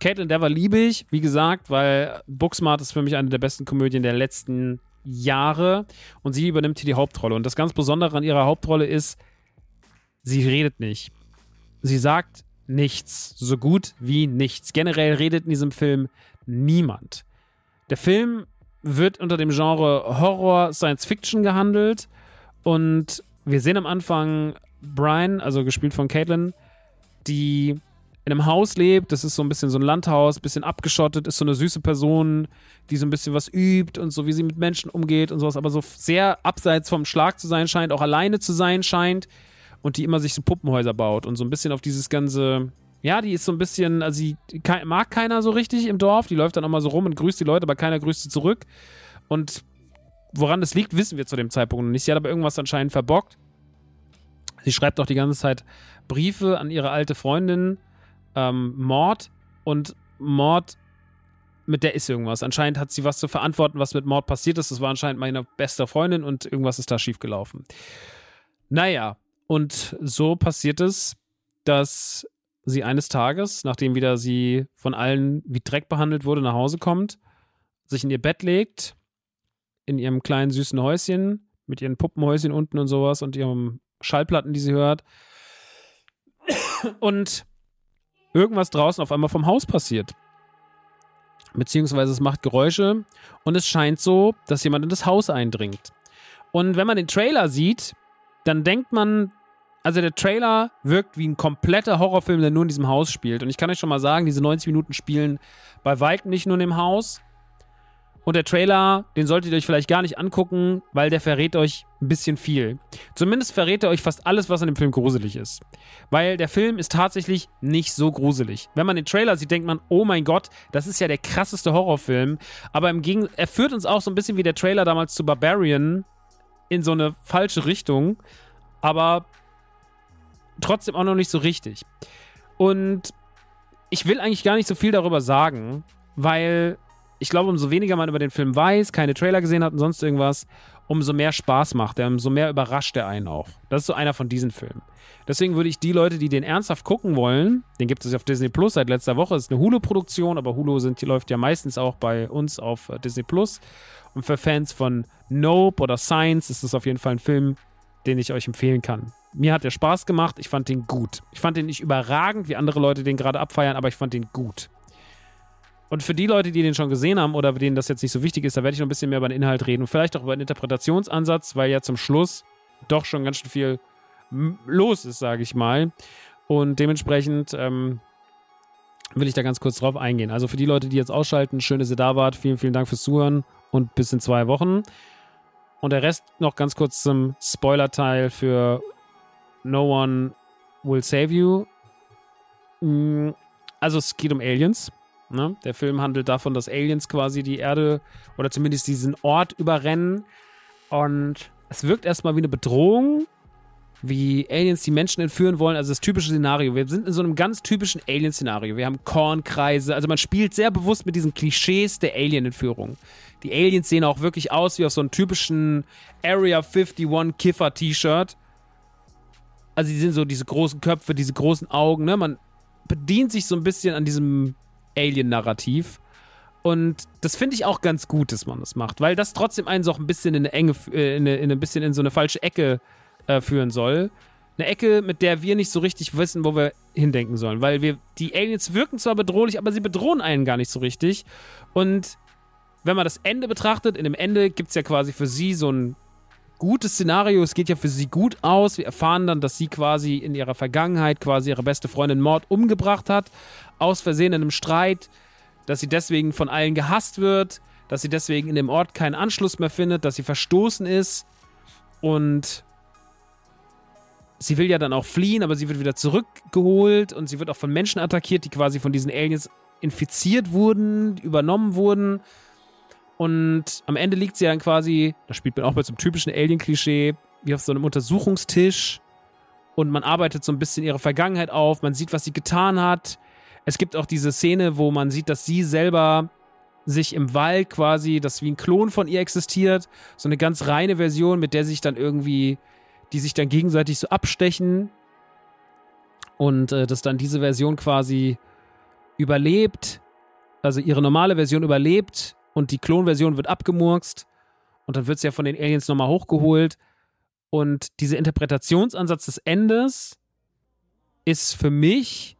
Caitlin Dever liebe ich, wie gesagt, weil Booksmart ist für mich eine der besten Komödien der letzten Jahre und sie übernimmt hier die Hauptrolle. Und das ganz Besondere an ihrer Hauptrolle ist, sie redet nicht. Sie sagt nichts, so gut wie nichts. Generell redet in diesem Film niemand. Der Film wird unter dem Genre Horror Science Fiction gehandelt und wir sehen am Anfang Brian, also gespielt von Caitlin, die in einem Haus lebt. Das ist so ein bisschen so ein Landhaus, bisschen abgeschottet, ist so eine süße Person, die so ein bisschen was übt und so, wie sie mit Menschen umgeht und sowas, aber so sehr abseits vom Schlag zu sein scheint, auch alleine zu sein scheint und die immer sich so Puppenhäuser baut und so ein bisschen auf dieses ganze. Ja, die ist so ein bisschen, also sie mag keiner so richtig im Dorf. Die läuft dann auch mal so rum und grüßt die Leute, aber keiner grüßt sie zurück. Und woran das liegt, wissen wir zu dem Zeitpunkt noch nicht. Sie hat aber irgendwas anscheinend verbockt. Sie schreibt auch die ganze Zeit Briefe an ihre alte Freundin, ähm, Mord und Mord, mit der ist irgendwas. Anscheinend hat sie was zu verantworten, was mit Mord passiert ist. Das war anscheinend meine beste Freundin und irgendwas ist da schiefgelaufen. Naja, und so passiert es, dass sie eines Tages, nachdem wieder sie von allen wie Dreck behandelt wurde, nach Hause kommt, sich in ihr Bett legt, in ihrem kleinen süßen Häuschen, mit ihren Puppenhäuschen unten und sowas und ihren Schallplatten, die sie hört. Und irgendwas draußen auf einmal vom Haus passiert. Beziehungsweise es macht Geräusche und es scheint so, dass jemand in das Haus eindringt. Und wenn man den Trailer sieht, dann denkt man, also der Trailer wirkt wie ein kompletter Horrorfilm, der nur in diesem Haus spielt. Und ich kann euch schon mal sagen, diese 90 Minuten spielen bei weitem nicht nur in dem Haus. Und der Trailer, den solltet ihr euch vielleicht gar nicht angucken, weil der verrät euch ein bisschen viel. Zumindest verrät er euch fast alles, was an dem Film gruselig ist. Weil der Film ist tatsächlich nicht so gruselig. Wenn man den Trailer sieht, denkt man, oh mein Gott, das ist ja der krasseste Horrorfilm. Aber im Gegen er führt uns auch so ein bisschen wie der Trailer damals zu Barbarian in so eine falsche Richtung. Aber trotzdem auch noch nicht so richtig. Und ich will eigentlich gar nicht so viel darüber sagen, weil ich glaube, umso weniger man über den Film weiß, keine Trailer gesehen hat und sonst irgendwas, umso mehr Spaß macht er, umso mehr überrascht er einen auch. Das ist so einer von diesen Filmen. Deswegen würde ich die Leute, die den ernsthaft gucken wollen, den gibt es auf Disney Plus seit letzter Woche, ist eine Hulu-Produktion, aber Hulu sind, die läuft ja meistens auch bei uns auf äh, Disney Plus. Und für Fans von Nope oder Science ist es auf jeden Fall ein Film, den ich euch empfehlen kann. Mir hat der Spaß gemacht, ich fand den gut. Ich fand den nicht überragend, wie andere Leute den gerade abfeiern, aber ich fand den gut. Und für die Leute, die den schon gesehen haben oder denen das jetzt nicht so wichtig ist, da werde ich noch ein bisschen mehr über den Inhalt reden und vielleicht auch über den Interpretationsansatz, weil ja zum Schluss doch schon ganz schön viel los ist, sage ich mal. Und dementsprechend ähm, will ich da ganz kurz drauf eingehen. Also für die Leute, die jetzt ausschalten, schön, dass ihr da wart. Vielen, vielen Dank fürs Zuhören und bis in zwei Wochen. Und der Rest noch ganz kurz zum Spoiler-Teil für No One Will Save You. Mm, also es geht um Aliens. Ne? Der Film handelt davon, dass Aliens quasi die Erde oder zumindest diesen Ort überrennen. Und es wirkt erstmal wie eine Bedrohung, wie Aliens die Menschen entführen wollen. Also das typische Szenario. Wir sind in so einem ganz typischen Alien-Szenario. Wir haben Kornkreise. Also man spielt sehr bewusst mit diesen Klischees der Alien-Entführung. Die Aliens sehen auch wirklich aus wie auf so einem typischen Area 51 Kiffer-T-Shirt. Also die sind so diese großen Köpfe, diese großen Augen. Ne? Man bedient sich so ein bisschen an diesem Alien-Narrativ. Und das finde ich auch ganz gut, dass man das macht, weil das trotzdem einen so ein bisschen in eine enge, äh, in, eine, in ein bisschen in so eine falsche Ecke äh, führen soll. Eine Ecke, mit der wir nicht so richtig wissen, wo wir hindenken sollen. Weil wir, die Aliens wirken zwar bedrohlich, aber sie bedrohen einen gar nicht so richtig. Und wenn man das Ende betrachtet, in dem Ende gibt es ja quasi für sie so ein gutes Szenario. Es geht ja für sie gut aus. Wir erfahren dann, dass sie quasi in ihrer Vergangenheit quasi ihre beste Freundin Mord umgebracht hat. Aus Versehen in einem Streit. Dass sie deswegen von allen gehasst wird. Dass sie deswegen in dem Ort keinen Anschluss mehr findet. Dass sie verstoßen ist. Und sie will ja dann auch fliehen, aber sie wird wieder zurückgeholt. Und sie wird auch von Menschen attackiert, die quasi von diesen Aliens infiziert wurden, übernommen wurden. Und am Ende liegt sie dann quasi, da spielt man auch bei so einem typischen Alien-Klischee, wie auf so einem Untersuchungstisch. Und man arbeitet so ein bisschen ihre Vergangenheit auf. Man sieht, was sie getan hat. Es gibt auch diese Szene, wo man sieht, dass sie selber sich im Wald quasi, dass wie ein Klon von ihr existiert. So eine ganz reine Version, mit der sich dann irgendwie, die sich dann gegenseitig so abstechen. Und äh, dass dann diese Version quasi überlebt, also ihre normale Version überlebt und die Klonversion wird abgemurkst und dann wird sie ja von den Aliens nochmal hochgeholt. Und dieser Interpretationsansatz des Endes ist für mich,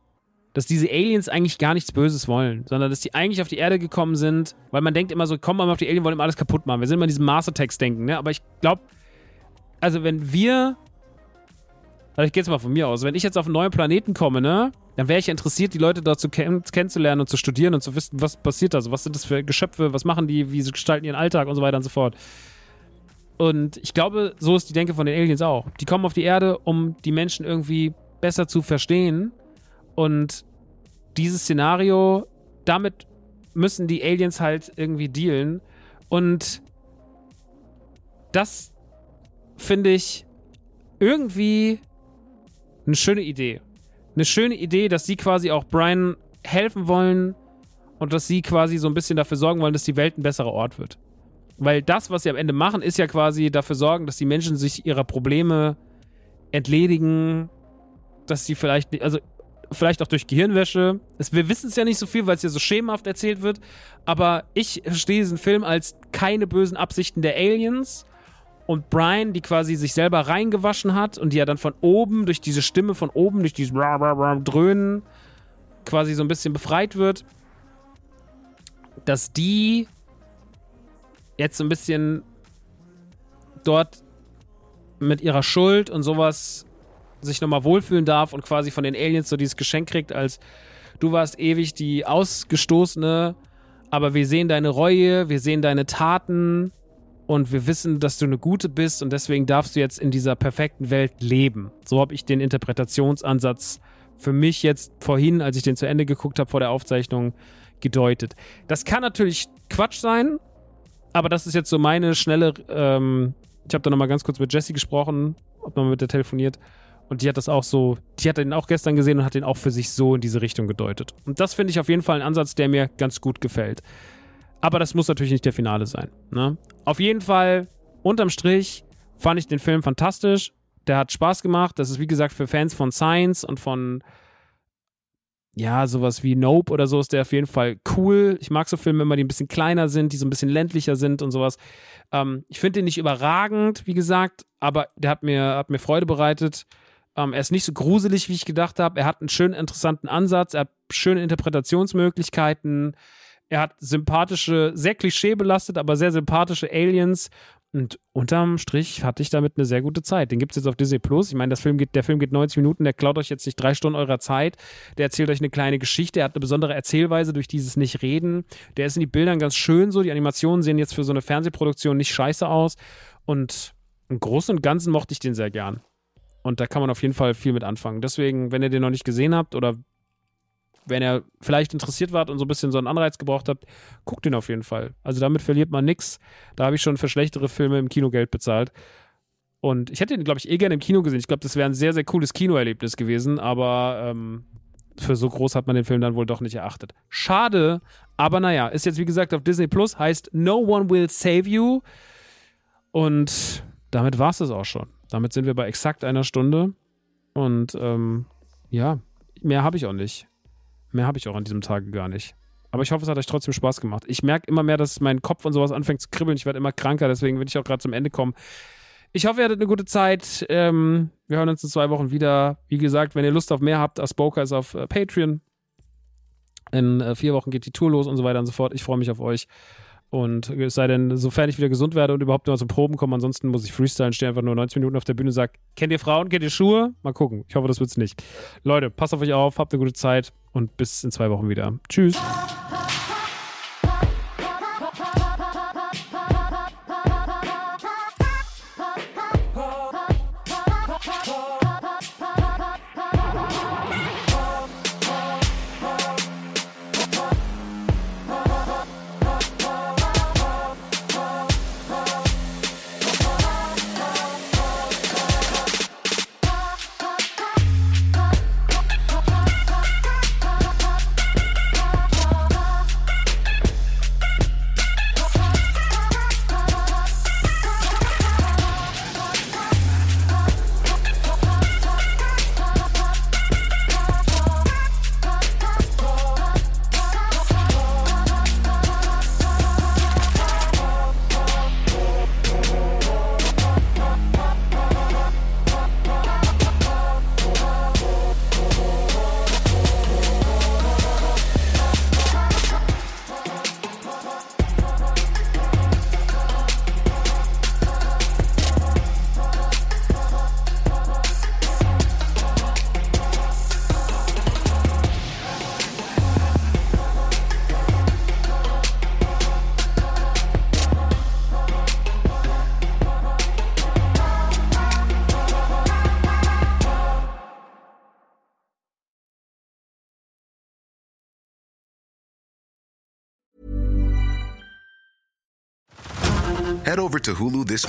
dass diese Aliens eigentlich gar nichts Böses wollen, sondern dass die eigentlich auf die Erde gekommen sind, weil man denkt immer so, komm mal auf die Aliens, wollen immer alles kaputt machen. Wir sind immer in diesem Master-Text-Denken, ne? Aber ich glaube, also wenn wir also ich gehe jetzt mal von mir aus. Wenn ich jetzt auf einen neuen Planeten komme, ne, dann wäre ich interessiert, die Leute dazu kenn kennenzulernen und zu studieren und zu wissen, was passiert da. Also was sind das für Geschöpfe, was machen die, wie sie gestalten ihren Alltag und so weiter und so fort. Und ich glaube, so ist die Denke von den Aliens auch. Die kommen auf die Erde, um die Menschen irgendwie besser zu verstehen. Und dieses Szenario, damit müssen die Aliens halt irgendwie dealen. Und das finde ich irgendwie eine schöne Idee. Eine schöne Idee, dass sie quasi auch Brian helfen wollen und dass sie quasi so ein bisschen dafür sorgen wollen, dass die Welt ein besserer Ort wird. Weil das, was sie am Ende machen, ist ja quasi dafür sorgen, dass die Menschen sich ihrer Probleme entledigen, dass sie vielleicht, also vielleicht auch durch Gehirnwäsche. Es, wir wissen es ja nicht so viel, weil es ja so schemenhaft erzählt wird. Aber ich verstehe diesen Film als keine bösen Absichten der Aliens, und Brian, die quasi sich selber reingewaschen hat und die ja dann von oben, durch diese Stimme von oben, durch dieses Dröhnen, quasi so ein bisschen befreit wird, dass die jetzt so ein bisschen dort mit ihrer Schuld und sowas sich nochmal wohlfühlen darf und quasi von den Aliens so dieses Geschenk kriegt, als du warst ewig die Ausgestoßene, aber wir sehen deine Reue, wir sehen deine Taten und wir wissen, dass du eine gute bist und deswegen darfst du jetzt in dieser perfekten Welt leben. So habe ich den Interpretationsansatz für mich jetzt vorhin, als ich den zu Ende geguckt habe vor der Aufzeichnung, gedeutet. Das kann natürlich Quatsch sein, aber das ist jetzt so meine schnelle. Ähm, ich habe da nochmal ganz kurz mit Jessie gesprochen, ob man mit der telefoniert. Und die hat das auch so, die hat den auch gestern gesehen und hat den auch für sich so in diese Richtung gedeutet. Und das finde ich auf jeden Fall ein Ansatz, der mir ganz gut gefällt. Aber das muss natürlich nicht der Finale sein. Ne? Auf jeden Fall, unterm Strich, fand ich den Film fantastisch. Der hat Spaß gemacht. Das ist, wie gesagt, für Fans von Science und von, ja, sowas wie Nope oder so ist der auf jeden Fall cool. Ich mag so Filme immer, die ein bisschen kleiner sind, die so ein bisschen ländlicher sind und sowas. Ähm, ich finde den nicht überragend, wie gesagt, aber der hat mir, hat mir Freude bereitet. Ähm, er ist nicht so gruselig, wie ich gedacht habe. Er hat einen schönen, interessanten Ansatz. Er hat schöne Interpretationsmöglichkeiten. Er hat sympathische, sehr klischeebelastet, aber sehr sympathische Aliens. Und unterm Strich hatte ich damit eine sehr gute Zeit. Den gibt es jetzt auf Disney Plus. Ich meine, Film geht, der Film geht 90 Minuten, der klaut euch jetzt nicht drei Stunden eurer Zeit. Der erzählt euch eine kleine Geschichte. Er hat eine besondere Erzählweise durch dieses Nicht-Reden. Der ist in die Bildern ganz schön so. Die Animationen sehen jetzt für so eine Fernsehproduktion nicht scheiße aus. Und im Großen und Ganzen mochte ich den sehr gern. Und da kann man auf jeden Fall viel mit anfangen. Deswegen, wenn ihr den noch nicht gesehen habt oder wenn ihr vielleicht interessiert wart und so ein bisschen so einen Anreiz gebraucht habt, guckt ihn auf jeden Fall. Also damit verliert man nichts. Da habe ich schon für schlechtere Filme im Kino Geld bezahlt. Und ich hätte ihn, glaube ich, eh gerne im Kino gesehen. Ich glaube, das wäre ein sehr, sehr cooles Kinoerlebnis gewesen, aber ähm, für so groß hat man den Film dann wohl doch nicht erachtet. Schade, aber naja, ist jetzt wie gesagt auf Disney Plus, heißt No One Will Save You. Und damit war es das auch schon. Damit sind wir bei exakt einer Stunde. Und ähm, ja, mehr habe ich auch nicht. Mehr habe ich auch an diesem Tage gar nicht. Aber ich hoffe, es hat euch trotzdem Spaß gemacht. Ich merke immer mehr, dass mein Kopf und sowas anfängt zu kribbeln. Ich werde immer kranker, deswegen will ich auch gerade zum Ende kommen. Ich hoffe, ihr hattet eine gute Zeit. Ähm, wir hören uns in zwei Wochen wieder. Wie gesagt, wenn ihr Lust auf mehr habt, Aspoka ist auf äh, Patreon. In äh, vier Wochen geht die Tour los und so weiter und so fort. Ich freue mich auf euch. Und es sei denn, sofern ich wieder gesund werde und überhaupt nur zum Proben komme, ansonsten muss ich freestylen, stehe einfach nur 90 Minuten auf der Bühne und sage, kennt ihr Frauen, kennt ihr Schuhe? Mal gucken. Ich hoffe, das wird's nicht. Leute, passt auf euch auf, habt eine gute Zeit und bis in zwei Wochen wieder. Tschüss.